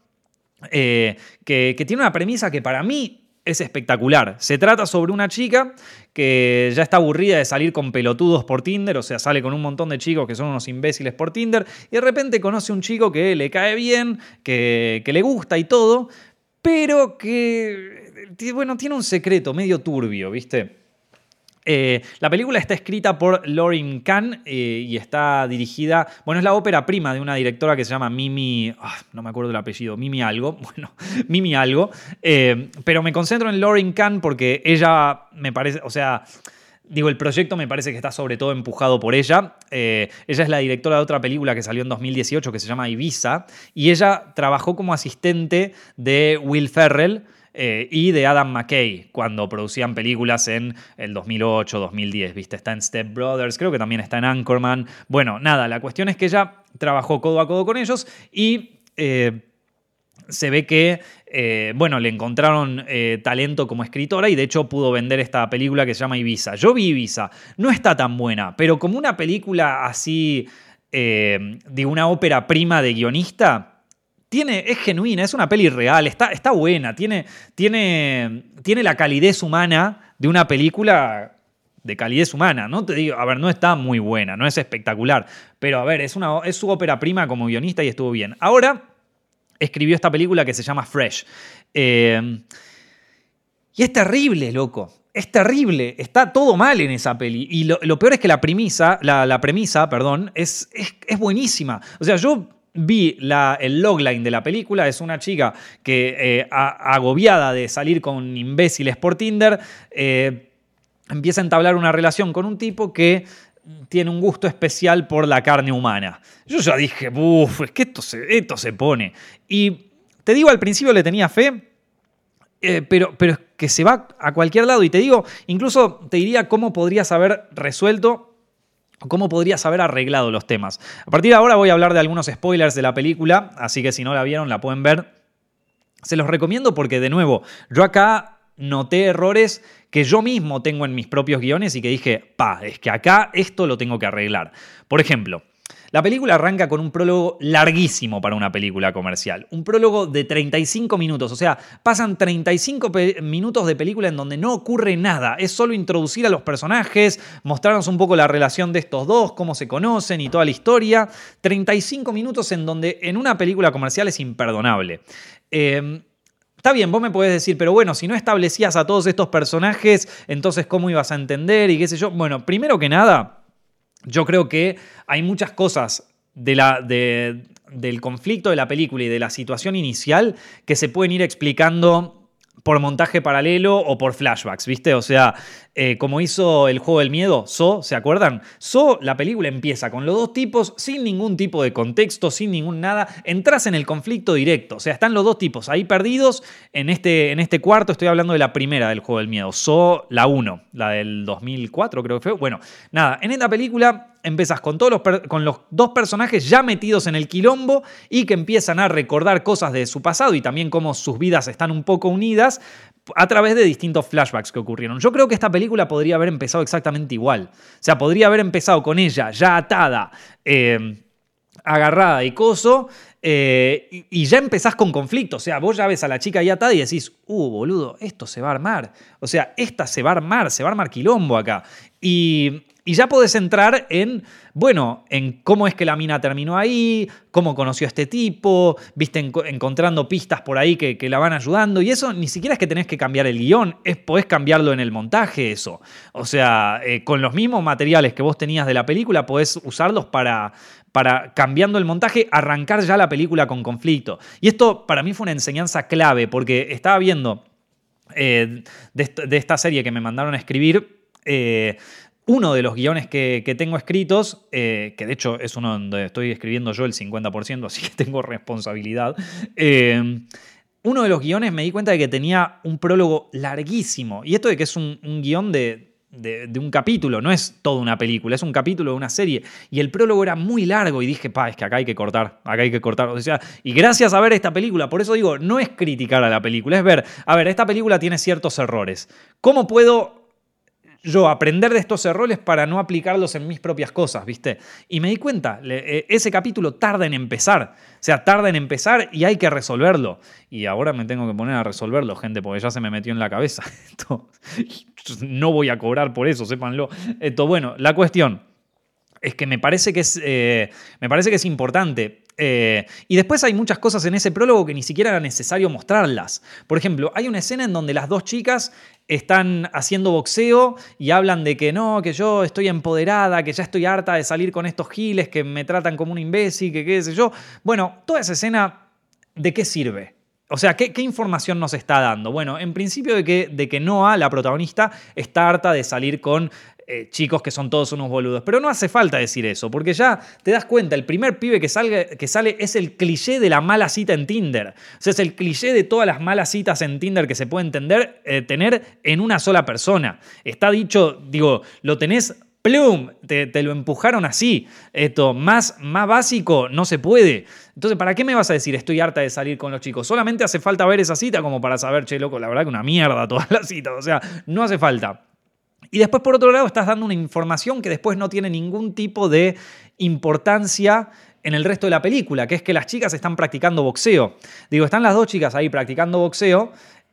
que tiene una premisa que para mí es espectacular. Se trata sobre una chica que ya está aburrida de salir con pelotudos por Tinder, o sea, sale con un montón de chicos que son unos imbéciles por Tinder, y de repente conoce un chico que le cae bien, que, que le gusta y todo, pero que, bueno, tiene un secreto medio turbio, ¿viste? Eh, la película está escrita por Lauren Kahn eh, y está dirigida, bueno, es la ópera prima de una directora que se llama Mimi, ah, no me acuerdo el apellido, Mimi algo, bueno, Mimi algo, eh, pero me concentro en Lauren Kahn porque ella me parece, o sea... Digo, el proyecto me parece que está sobre todo empujado por ella. ella es la directora de otra película que salió en 2018 que se llama Ibiza. Y ella trabajó como asistente de Will Ferrell eh, y de Adam McKay cuando producían películas en el 2008, 2010, ¿viste? Está en Step Brothers, creo que también está en Anchorman. Bueno, nada, la cuestión es que ella trabajó codo a codo con ellos y... Eh, se ve que, eh, bueno, le encontraron talento como escritora y de hecho pudo vender esta película que se llama Ibiza. Yo vi Ibiza, no está tan buena, pero como una película así, de una ópera prima de guionista, tiene, es genuina, es una peli real, está, está buena, tiene, tiene, tiene la calidez humana de una película de calidez humana, ¿no? Te digo, a ver, no está muy buena, no es espectacular, pero a ver, es, una, es su ópera prima como guionista y estuvo bien. Ahora escribió esta película que se llama Fresh. Eh, y es terrible, loco. Es terrible. Está todo mal en esa peli. Y lo, peor es que la premisa, la, premisa, perdón, es, es, buenísima. O sea, yo vi la, el logline de la película, es una chica que eh, agobiada de salir con imbéciles por Tinder, eh, empieza a entablar una relación con un tipo que tiene un gusto especial por la carne humana. Yo ya dije, uff, es que esto se, esto se pone. Y te digo, al principio le tenía fe, eh, pero, pero es que se va a cualquier lado. Y te digo, incluso te diría cómo podrías haber resuelto cómo podrías haber arreglado los temas. A partir de ahora voy a hablar de algunos spoilers de la película, así que si no la vieron la pueden ver. Se los recomiendo porque, de nuevo, yo acá noté errores que yo mismo tengo en mis propios guiones y que dije, pa, es que acá esto lo tengo que arreglar. Por ejemplo, la película arranca con un prólogo larguísimo para una película comercial. Un prólogo de 35 minutos. O sea, pasan 35 minutos de película en donde no ocurre nada. Es solo introducir a los personajes, mostrarnos un poco la relación de estos dos, cómo se conocen y toda la historia. 35 minutos en donde en una película comercial es imperdonable. Eh, Está bien, vos me podés decir, pero bueno, si no establecías a todos estos personajes, entonces ¿cómo ibas a entender? Y qué sé yo. Bueno, primero que nada, yo creo que hay muchas cosas del conflicto de la película y de la situación inicial que se pueden ir explicando por montaje paralelo o por flashbacks, ¿viste? O sea, eh, como hizo el juego del miedo, So, ¿se acuerdan? So, la película empieza con los dos tipos sin ningún tipo de contexto, sin ningún nada. Entras en el conflicto directo. O sea, están los dos tipos ahí perdidos en este, en este cuarto. Estoy hablando de la primera del juego del miedo. So, la 1, la del 2004 creo que fue. Bueno, nada, en esta película empezás con, todos los, con los dos personajes ya metidos en el quilombo y que empiezan a recordar cosas de su pasado y también cómo sus vidas están un poco unidas, a través de distintos flashbacks que ocurrieron. Yo creo que esta película podría haber empezado exactamente igual. O sea, podría haber empezado con ella ya atada, eh, agarrada y coso, eh, y, ya empezás con conflicto. O sea, vos ya ves a la chica ahí atada y decís, uh, boludo, esto se va a armar. O sea, esta se va a armar, se va a armar quilombo acá. Y, y ya podés entrar en, bueno, en cómo es que la mina terminó ahí, cómo conoció a este tipo, viste, encontrando pistas por ahí que, la van ayudando. Y eso ni siquiera es que tenés que cambiar el guion, es, podés cambiarlo en el montaje, eso. O sea, eh, con los mismos materiales que vos tenías de la película, podés usarlos para, para, cambiando el montaje, arrancar ya la película con conflicto. Y esto para mí fue una enseñanza clave, porque estaba viendo eh, de, esta serie que me mandaron a escribir. Eh, uno de los guiones que, tengo escritos, eh, que de hecho es uno donde estoy escribiendo yo el 50%, así que tengo responsabilidad. Eh, uno de los guiones me di cuenta de que tenía un prólogo larguísimo. Y esto de que es un, guion de, un capítulo, no es toda una película, es un capítulo de una serie. Y el prólogo era muy largo y dije, pa, es que acá hay que cortar, acá hay que cortar. O sea, y gracias a ver esta película, por eso digo, no es criticar a la película, es ver, a ver, esta película tiene ciertos errores. ¿Cómo puedo yo aprender de estos errores para no aplicarlos en mis propias cosas, ¿viste? Y me di cuenta, eh, ese capítulo tarda en empezar, o sea, tarda en empezar y hay que resolverlo. Y ahora me tengo que poner a resolverlo, gente, porque ya se me metió en la cabeza. no voy a cobrar por eso, sépanlo. Esto, bueno, la cuestión es que me parece que es, eh, me parece que es importante. Eh, y después hay muchas cosas en ese prólogo que ni siquiera era necesario mostrarlas. Por ejemplo, hay una escena en donde las dos chicas están haciendo boxeo y hablan de que no, que yo estoy empoderada, que ya estoy harta de salir con estos giles que me tratan como un imbécil, que qué sé yo. Bueno, toda esa escena, ¿de qué sirve? O sea, ¿qué, información nos está dando? Bueno, en principio de que, de que Noah, la protagonista, está harta de salir con eh, chicos que son todos unos boludos. Pero no hace falta decir eso, porque ya te das cuenta, el primer pibe que, sale es el cliché de la mala cita en Tinder. O sea, es el cliché de todas las malas citas en Tinder que se puede entender, eh, tener en una sola persona. Está dicho, digo, lo tenés plum, te, lo empujaron así. Esto, más, más básico, no se puede. Entonces, ¿para qué me vas a decir estoy harta de salir con los chicos? Solamente hace falta ver esa cita como para saber, che, loco, la verdad que una mierda todas las citas. O sea, no hace falta. Y después, por otro lado, estás dando una información que después no tiene ningún tipo de importancia en el resto de la película, que es que las chicas están practicando boxeo. Digo, están las dos chicas ahí practicando boxeo.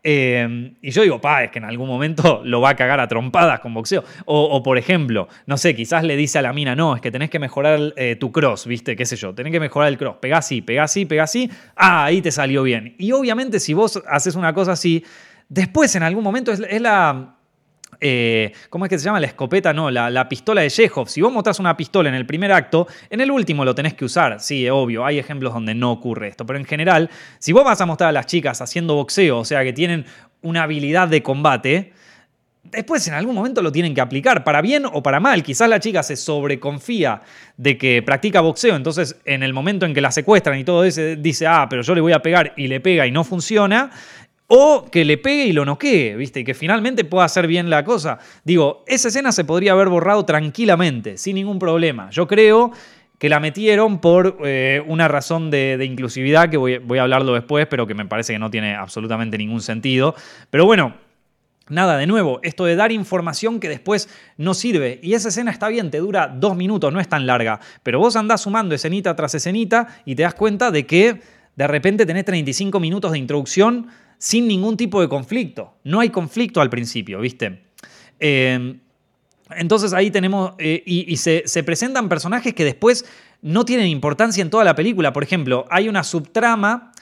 Eh, y yo digo, pa, es que en algún momento lo va a cagar a trompadas con boxeo. O, por ejemplo, no sé, quizás le dice a la mina, no, es que tenés que mejorar eh, tu cross, ¿viste? ¿Qué sé yo? Tenés que mejorar el cross. Pegá así, pegá así, pegá así. Ah, ahí te salió bien. Y obviamente, si vos haces una cosa así, después en algún momento es la eh, ¿Cómo es que se llama? La escopeta, no, la, pistola de Chekhov. Si vos mostrás una pistola en el primer acto, en el último lo tenés que usar. Sí, obvio, hay ejemplos donde no ocurre esto. Pero en general, si vos vas a mostrar a las chicas haciendo boxeo, o sea, que tienen una habilidad de combate, después en algún momento lo tienen que aplicar, para bien o para mal. Quizás la chica se sobreconfía de que practica boxeo, entonces en el momento en que la secuestran y todo eso, dice, ah, pero yo le voy a pegar y le pega y no funciona, o que le pegue y lo noquee, ¿viste? Y que finalmente pueda hacer bien la cosa. Digo, esa escena se podría haber borrado tranquilamente, sin ningún problema. Yo creo que la metieron por eh, una razón de, inclusividad, que voy, voy, a hablarlo después, pero que me parece que no tiene absolutamente ningún sentido. Pero bueno, nada, de nuevo, esto de dar información que después no sirve. Y esa escena está bien, te dura dos minutos, no es tan larga. Pero vos andás sumando escenita tras escenita y te das cuenta de que de repente tenés 35 minutos de introducción sin ningún tipo de conflicto. No hay conflicto al principio, ¿viste? Eh, entonces ahí tenemos, eh, y, se, presentan personajes que después no tienen importancia en toda la película. Por ejemplo, hay una subtrama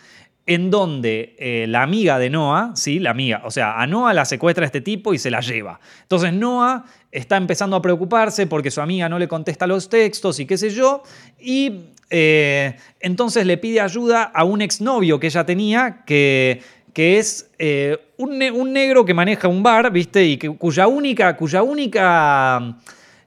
en donde eh, la amiga de Noah, sí, la amiga, o sea, a Noah la secuestra este tipo y se la lleva. Entonces Noah está empezando a preocuparse porque su amiga no le contesta los textos y qué sé yo, y entonces le pide ayuda a un exnovio que ella tenía que que es eh, un, negro que maneja un bar, ¿viste? Y cuya única, cuya única,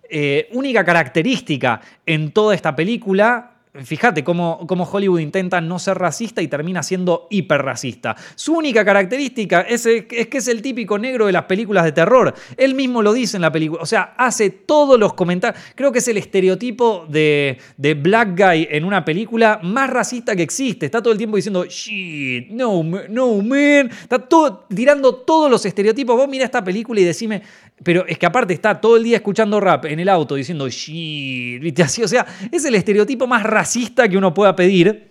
eh, única característica en toda esta película Fíjate cómo, Hollywood intenta no ser racista y termina siendo hiperracista. Su única característica es, que es el típico negro de las películas de terror. Él mismo lo dice en la película. O sea, hace todos los comentarios. Creo que es el estereotipo de, black guy en una película más racista que existe. Está todo el tiempo diciendo, shit, no, no, man. Está tirando todos los estereotipos. Vos mira esta película y decime, pero es que aparte está todo el día escuchando rap en el auto diciendo shit. Así, o sea, es el estereotipo más racista que uno pueda pedir.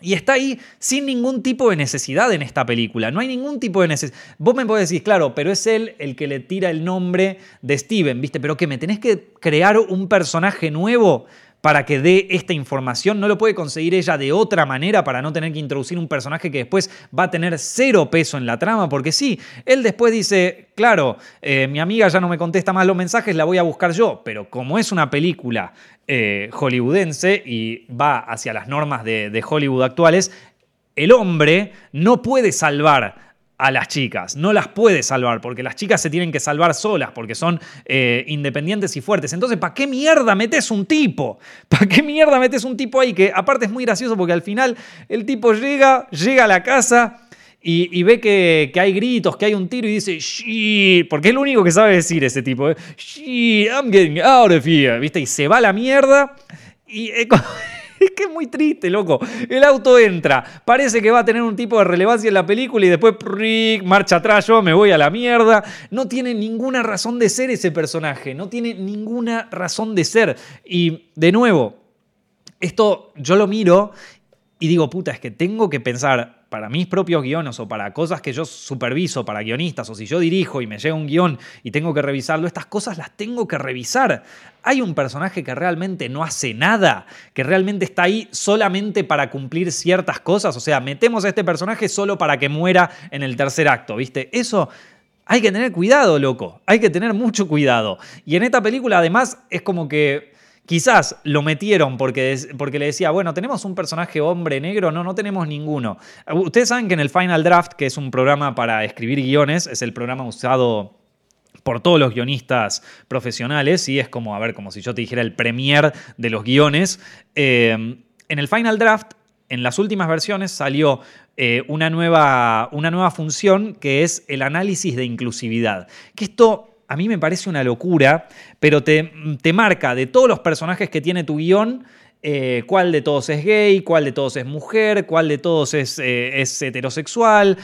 Y está ahí sin ningún tipo de necesidad en esta película. No hay ningún tipo de necesidad. Vos me podés decir, claro, pero es él el que le tira el nombre de Steven, ¿viste? Pero que me tenés que crear un personaje nuevo para que dé esta información. No lo puede conseguir ella de otra manera para no tener que introducir un personaje que después va a tener cero peso en la trama. Porque sí, él después dice, claro, eh, mi amiga ya no me contesta más los mensajes, la voy a buscar yo. Pero como es una película eh, hollywoodense y va hacia las normas de Hollywood actuales, el hombre no puede salvar a las chicas. No las puede salvar porque las chicas se tienen que salvar solas porque son eh, independientes y fuertes. Entonces, ¿para qué mierda metes un tipo? ¿Para qué mierda metes un tipo ahí? Que aparte es muy gracioso porque al final el tipo llega, llega a la casa. Y, ve que, hay gritos, que hay un tiro y dice, shit, porque es lo único que sabe decir ese tipo. ¿eh? Shit, I'm getting out of here, ¿viste? Y se va a la mierda. Y Es que es muy triste, loco. El auto entra, parece que va a tener un tipo de relevancia en la película y después marcha atrás, yo me voy a la mierda. No tiene ninguna razón de ser ese personaje, no tiene ninguna razón de ser. Y de nuevo, esto yo lo miro y digo, puta, es que tengo que pensar, para mis propios guiones o para cosas que yo superviso, para guionistas, o si yo dirijo y me llega un guion y tengo que revisarlo, estas cosas las tengo que revisar. Hay un personaje que realmente no hace nada, que realmente está ahí solamente para cumplir ciertas cosas, o sea, metemos a este personaje solo para que muera en el tercer acto, ¿viste? Eso... Hay que tener cuidado, loco. Hay que tener mucho cuidado. Y en esta película, además, es como que Quizás lo metieron porque, porque le decía, bueno, tenemos un personaje hombre negro, no, no tenemos ninguno. Ustedes saben que en el Final Draft, que es un programa para escribir guiones, es el programa usado por todos los guionistas profesionales y es como, a ver, como si yo te dijera el premier de los guiones. Eh, en el Final Draft, en las últimas versiones, salió eh, una, nueva, una nueva función que es el análisis de inclusividad. Que esto a mí me parece una locura, pero te, marca de todos los personajes que tiene tu guion, eh, cuál de todos es gay, cuál de todos es mujer, cuál de todos es, eh, heterosexual,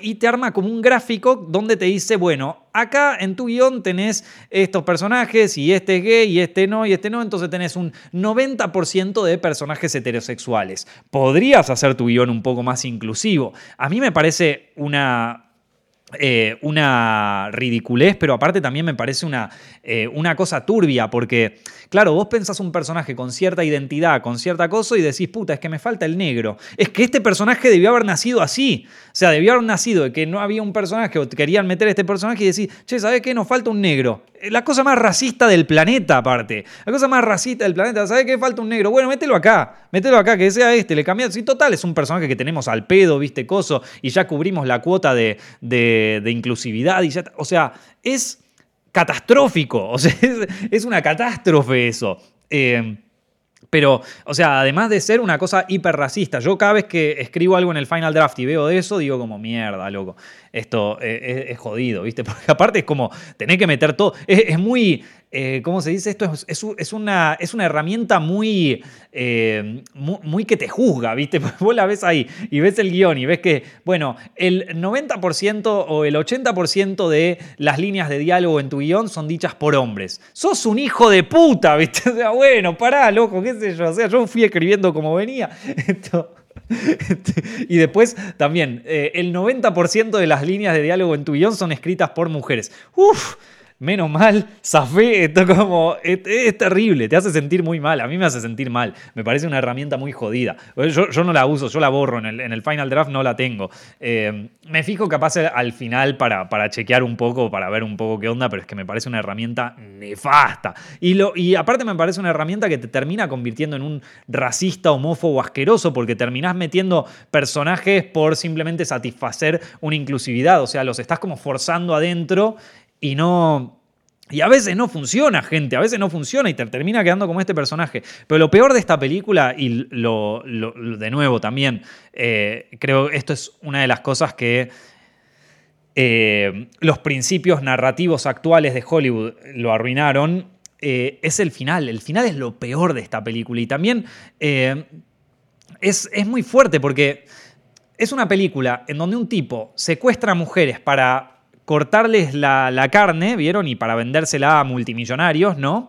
y te arma como un gráfico donde te dice, bueno, acá en tu guion tenés estos personajes y este es gay y este no y este no, entonces tenés un 90% de personajes heterosexuales. Podrías hacer tu guion un poco más inclusivo. A mí me parece una, eh, una ridiculez, pero aparte también me parece una, eh, una, cosa turbia, porque, claro, vos pensás un personaje con cierta identidad, con cierta cosa, y decís, puta, es que me falta el negro. Es que este personaje debió haber nacido así. O sea, debió haber nacido de que no había un personaje, o querían meter este personaje y decir, che, ¿sabes qué? Nos falta un negro. Eh, la cosa más racista del planeta, aparte. La cosa más racista del planeta. ¿Sabes qué? Falta un negro. Bueno, mételo acá. Mételo acá, que sea este. Le cambias. Sí, total, es un personaje que tenemos al pedo, viste, coso, y ya cubrimos la cuota de, inclusividad. Y ya, o sea, es catastrófico. O sea, es, una catástrofe eso. Eh, pero, o sea, además de ser una cosa hiper racista, yo cada vez que escribo algo en el final draft y veo de eso, digo como mierda, loco. Esto eh, es, jodido, ¿viste? Porque aparte es como tener que meter todo. es muy. Eh, ¿cómo se dice esto? Es, una, es una herramienta muy, eh, muy, que te juzga, ¿viste? Vos la ves ahí y ves el guion y ves que, bueno, el 90% o el 80% de las líneas de diálogo en tu guion son dichas por hombres. Sos un hijo de puta, ¿viste? O sea, bueno, pará, loco, qué sé yo. O sea, yo fui escribiendo como venía. Esto... y después también, eh, el 90% de las líneas de diálogo en tu guion son escritas por mujeres. Uf, menos mal, zafé, esto como, es, terrible, te hace sentir muy mal, a mí me hace sentir mal, me parece una herramienta muy jodida. Yo, no la uso, yo la borro, en el, Final Draft no la tengo. Eh, me fijo capaz al final para, para chequear un poco, para ver un poco qué onda, pero es que me parece una herramienta nefasta. Y, lo, y aparte me parece una herramienta que te termina convirtiendo en un racista, homófobo, asqueroso, porque terminás metiendo personajes por simplemente satisfacer una inclusividad, o sea, los estás como forzando adentro y no... Y a veces no funciona, gente, a veces no funciona y te termina quedando como este personaje. Pero lo peor de esta película, y lo, de nuevo también, eh, creo esto es una de las cosas que eh, los principios narrativos actuales de Hollywood lo arruinaron, eh, es el final. El final es lo peor de esta película. Y también es, es muy fuerte porque es una película en donde un tipo secuestra a mujeres para cortarles la, carne, ¿vieron? Y para vendérsela a multimillonarios, ¿no?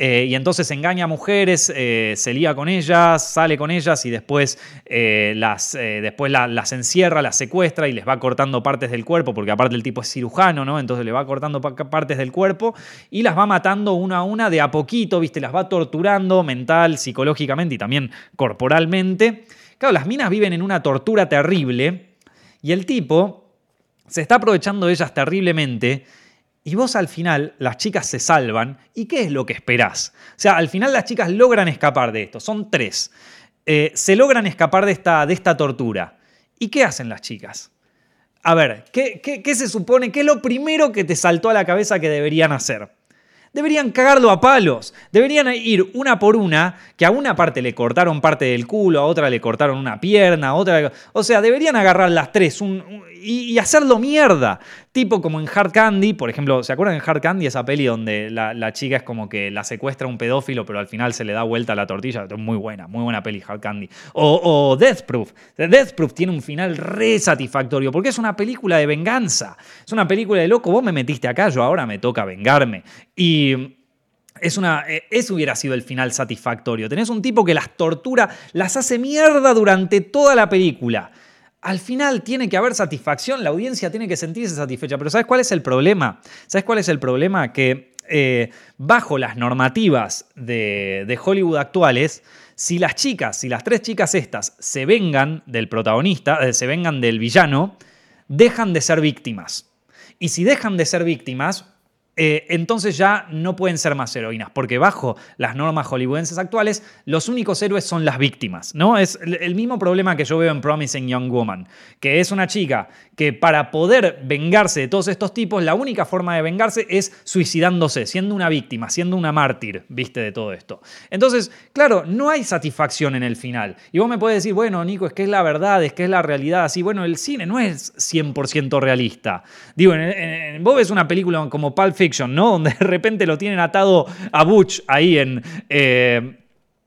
Eh, y entonces engaña a mujeres, eh, se lía con ellas, sale con ellas y después, eh, las, después las encierra, las secuestra y les va cortando partes del cuerpo, porque aparte el tipo es cirujano, ¿no? Entonces le va cortando partes del cuerpo y las va matando una a una de a poquito, ¿viste? Las va torturando mental, psicológicamente y también corporalmente. Claro, las minas viven en una tortura terrible y el tipo se está aprovechando de ellas terriblemente y vos al final, las chicas se salvan. ¿Y qué es lo que esperás? O sea, al final las chicas logran escapar de esto. Son tres. Eh, se logran escapar de esta, de esta tortura. ¿Y qué hacen las chicas? A ver, ¿qué, ¿qué, se supone? ¿Qué es lo primero que te saltó a la cabeza que deberían hacer? Deberían cagarlo a palos. Deberían ir una por una, que a una parte le cortaron parte del culo, a otra le cortaron una pierna, a otra... O sea, deberían agarrar las tres y, hacerlo mierda. Tipo como en Hard Candy, por ejemplo, ¿se acuerdan en Hard Candy esa peli donde la, chica es como que la secuestra un pedófilo, pero al final se le da vuelta la tortilla? Muy buena, muy buena peli Hard Candy. O, o Death Proof. Death Proof tiene un final re satisfactorio porque es una película de venganza. Es una película de loco, vos me metiste acá, yo ahora me toca vengarme. Y es una, eh, eso hubiera sido el final satisfactorio. Tenés un tipo que las tortura, las hace mierda durante toda la película. Al final tiene que haber satisfacción, la audiencia tiene que sentirse satisfecha. Pero ¿sabes cuál es el problema? ¿Sabes cuál es el problema? Que eh, bajo las normativas de, Hollywood actuales, si las chicas, si las tres chicas estas se vengan del protagonista, eh, se vengan del villano, dejan de ser víctimas. Y si dejan de ser víctimas, eh, entonces ya no pueden ser más heroínas, porque bajo las normas hollywoodenses actuales, los únicos héroes son las víctimas, ¿no? Es el mismo problema que yo veo en Promising Young Woman, que es una chica que para poder vengarse de todos estos tipos, la única forma de vengarse es suicidándose, siendo una víctima, siendo una mártir, viste, de todo esto. Entonces, claro, no hay satisfacción en el final. Y vos me puedes decir, bueno, Nico, es que es la verdad, es que es la realidad, así, bueno, el cine no es 100% realista. Digo, vos ves una película como Pulp Fiction, ¿no? Donde de repente lo tienen atado a Butch ahí en... Eh,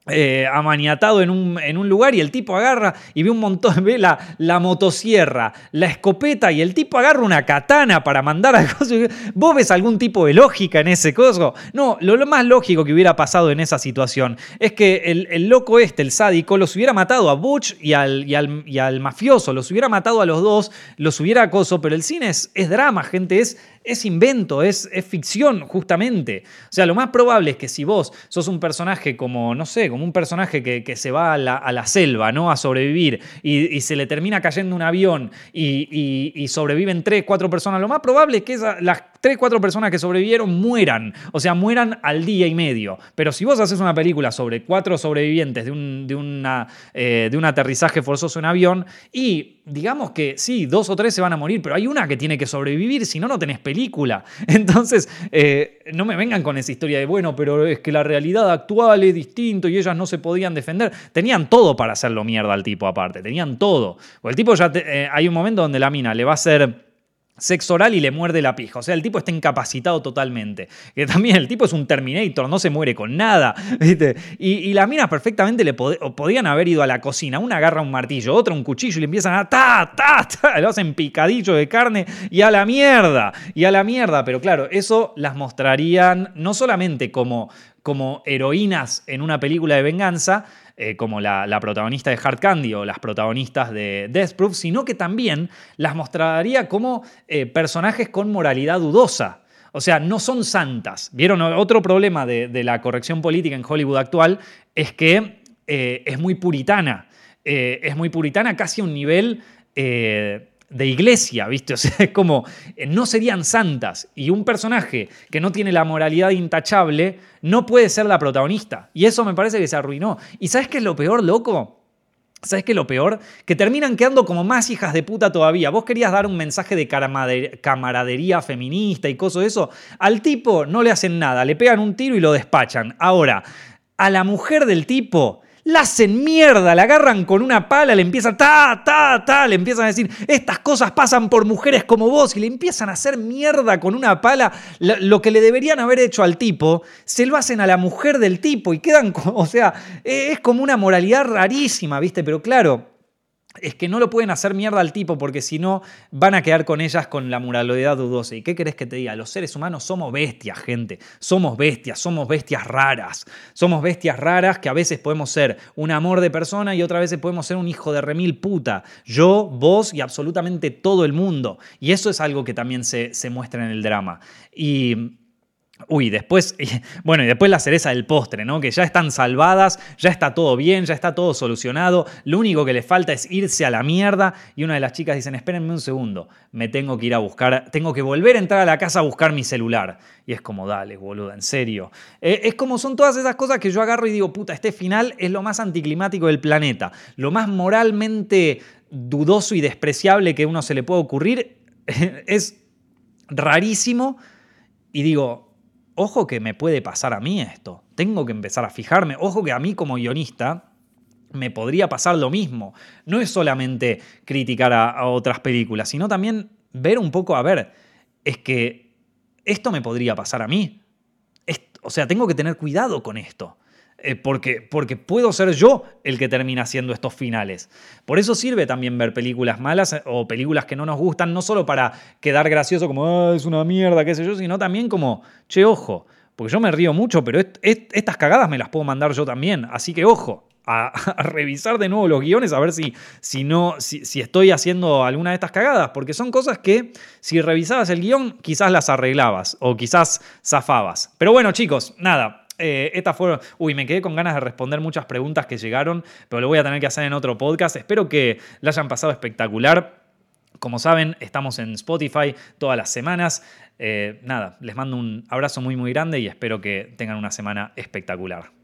eh, amaniatado en un, en un, lugar y el tipo agarra y ve un montón, ve la, la, motosierra, la escopeta y el tipo agarra una katana para mandar a ¿Vos ves algún tipo de lógica en ese coso? No, lo, más lógico que hubiera pasado en esa situación es que el, loco este, el sádico, los hubiera matado a Butch y al, y al, y al mafioso, los hubiera matado a los dos, los hubiera acoso, pero el cine es, es drama, gente, es es invento, es, es, ficción, justamente. O sea, lo más probable es que si vos sos un personaje como, no sé, como un personaje que, se va a la, selva, ¿no? A sobrevivir y, se le termina cayendo un avión y, sobreviven tres, cuatro personas, lo más probable es que las tres, cuatro personas que sobrevivieron mueran. O sea, mueran al día y medio. Pero si vos haces una película sobre cuatro sobrevivientes de un, de una, eh, de un aterrizaje forzoso en avión y digamos que sí, dos o tres se van a morir, pero hay una que tiene que sobrevivir, si no, no tenés película. Entonces, eh, no me vengan con esa historia de, bueno, pero es que la realidad actual es distinto y ellas no se podían defender. Tenían todo para hacerlo mierda al tipo aparte, tenían todo. O el tipo ya, eh, hay un momento donde la mina le va a hacer sexo oral y le muerde la pija. O sea, el tipo está incapacitado totalmente. Que también el tipo es un Terminator, no se muere con nada. ¿viste? Y, las minas perfectamente le podían haber ido a la cocina. Una agarra un martillo, otra un cuchillo y le empiezan a ta, ta, ta. Lo hacen picadillo de carne y a la mierda. Y a la mierda. Pero claro, eso las mostrarían no solamente como, como heroínas en una película de venganza, eh, como la, protagonista de Hard Candy o las protagonistas de Death Proof, sino que también las mostraría como eh, personajes con moralidad dudosa. O sea, no son santas. ¿Vieron? Otro problema de, la corrección política en Hollywood actual es que eh, es muy puritana. es muy puritana casi a un nivel de iglesia, ¿viste? O sea, es como, eh, no serían santas. Y un personaje que no tiene la moralidad intachable no puede ser la protagonista. Y eso me parece que se arruinó. ¿Y sabes qué es lo peor, loco? ¿Sabes qué es lo peor? Que terminan quedando como más hijas de puta todavía. Vos querías dar un mensaje de camaradería feminista y cosas de eso. Al tipo no le hacen nada, le pegan un tiro y lo despachan. Ahora, a la mujer del tipo la hacen mierda, la agarran con una pala, le empiezan ta, ta, ta, le empiezan a decir, estas cosas pasan por mujeres como vos, y le empiezan a hacer mierda con una pala. Lo que le deberían haber hecho al tipo, se lo hacen a la mujer del tipo y quedan, o sea, es como una moralidad rarísima, ¿viste? Pero claro, es que no lo pueden hacer mierda al tipo porque si no van a quedar con ellas con la moralidad dudosa. ¿Y qué querés que te diga? Los seres humanos somos bestias, gente. Somos bestias, somos bestias raras. Somos bestias raras que a veces podemos ser un amor de persona y otras veces podemos ser un hijo de remil puta. Yo, vos y absolutamente todo el mundo. Y eso es algo que también se, se muestra en el drama. Y Uy, después, bueno, y después la cereza del postre, ¿no? Que ya están salvadas, ya está todo bien, ya está todo solucionado, lo único que le falta es irse a la mierda y una de las chicas dicen, espérenme un segundo, me tengo que ir a buscar, tengo que volver a entrar a la casa a buscar mi celular. Y es como, dale, boluda, en serio. Eh, es como son todas esas cosas que yo agarro y digo, puta, este final es lo más anticlimático del planeta, lo más moralmente dudoso y despreciable que uno se le puede ocurrir, es rarísimo y digo, ojo que me puede pasar a mí esto. Tengo que empezar a fijarme. Ojo que a mí como guionista me podría pasar lo mismo. No es solamente criticar a, otras películas, sino también ver un poco, a ver, es que esto me podría pasar a mí. o sea, tengo que tener cuidado con esto. Eh, porque, porque puedo ser yo el que termina haciendo estos finales. Por eso sirve también ver películas malas eh, o películas que no nos gustan, no solo para quedar gracioso como ah, es una mierda, qué sé yo, sino también como, che, ojo, porque yo me río mucho, pero estas cagadas me las puedo mandar yo también, así que ojo. A, revisar de nuevo los guiones a ver si, si, no, si, si estoy haciendo alguna de estas cagadas, porque son cosas que si revisabas el guion quizás las arreglabas o quizás zafabas. Pero bueno chicos, nada, eh, estas fueron. Uy, me quedé con ganas de responder muchas preguntas que llegaron, pero lo voy a tener que hacer en otro podcast. Espero que la hayan pasado espectacular. Como saben, estamos en Spotify todas las semanas. Eh, nada, les mando un abrazo muy muy grande y espero que tengan una semana espectacular.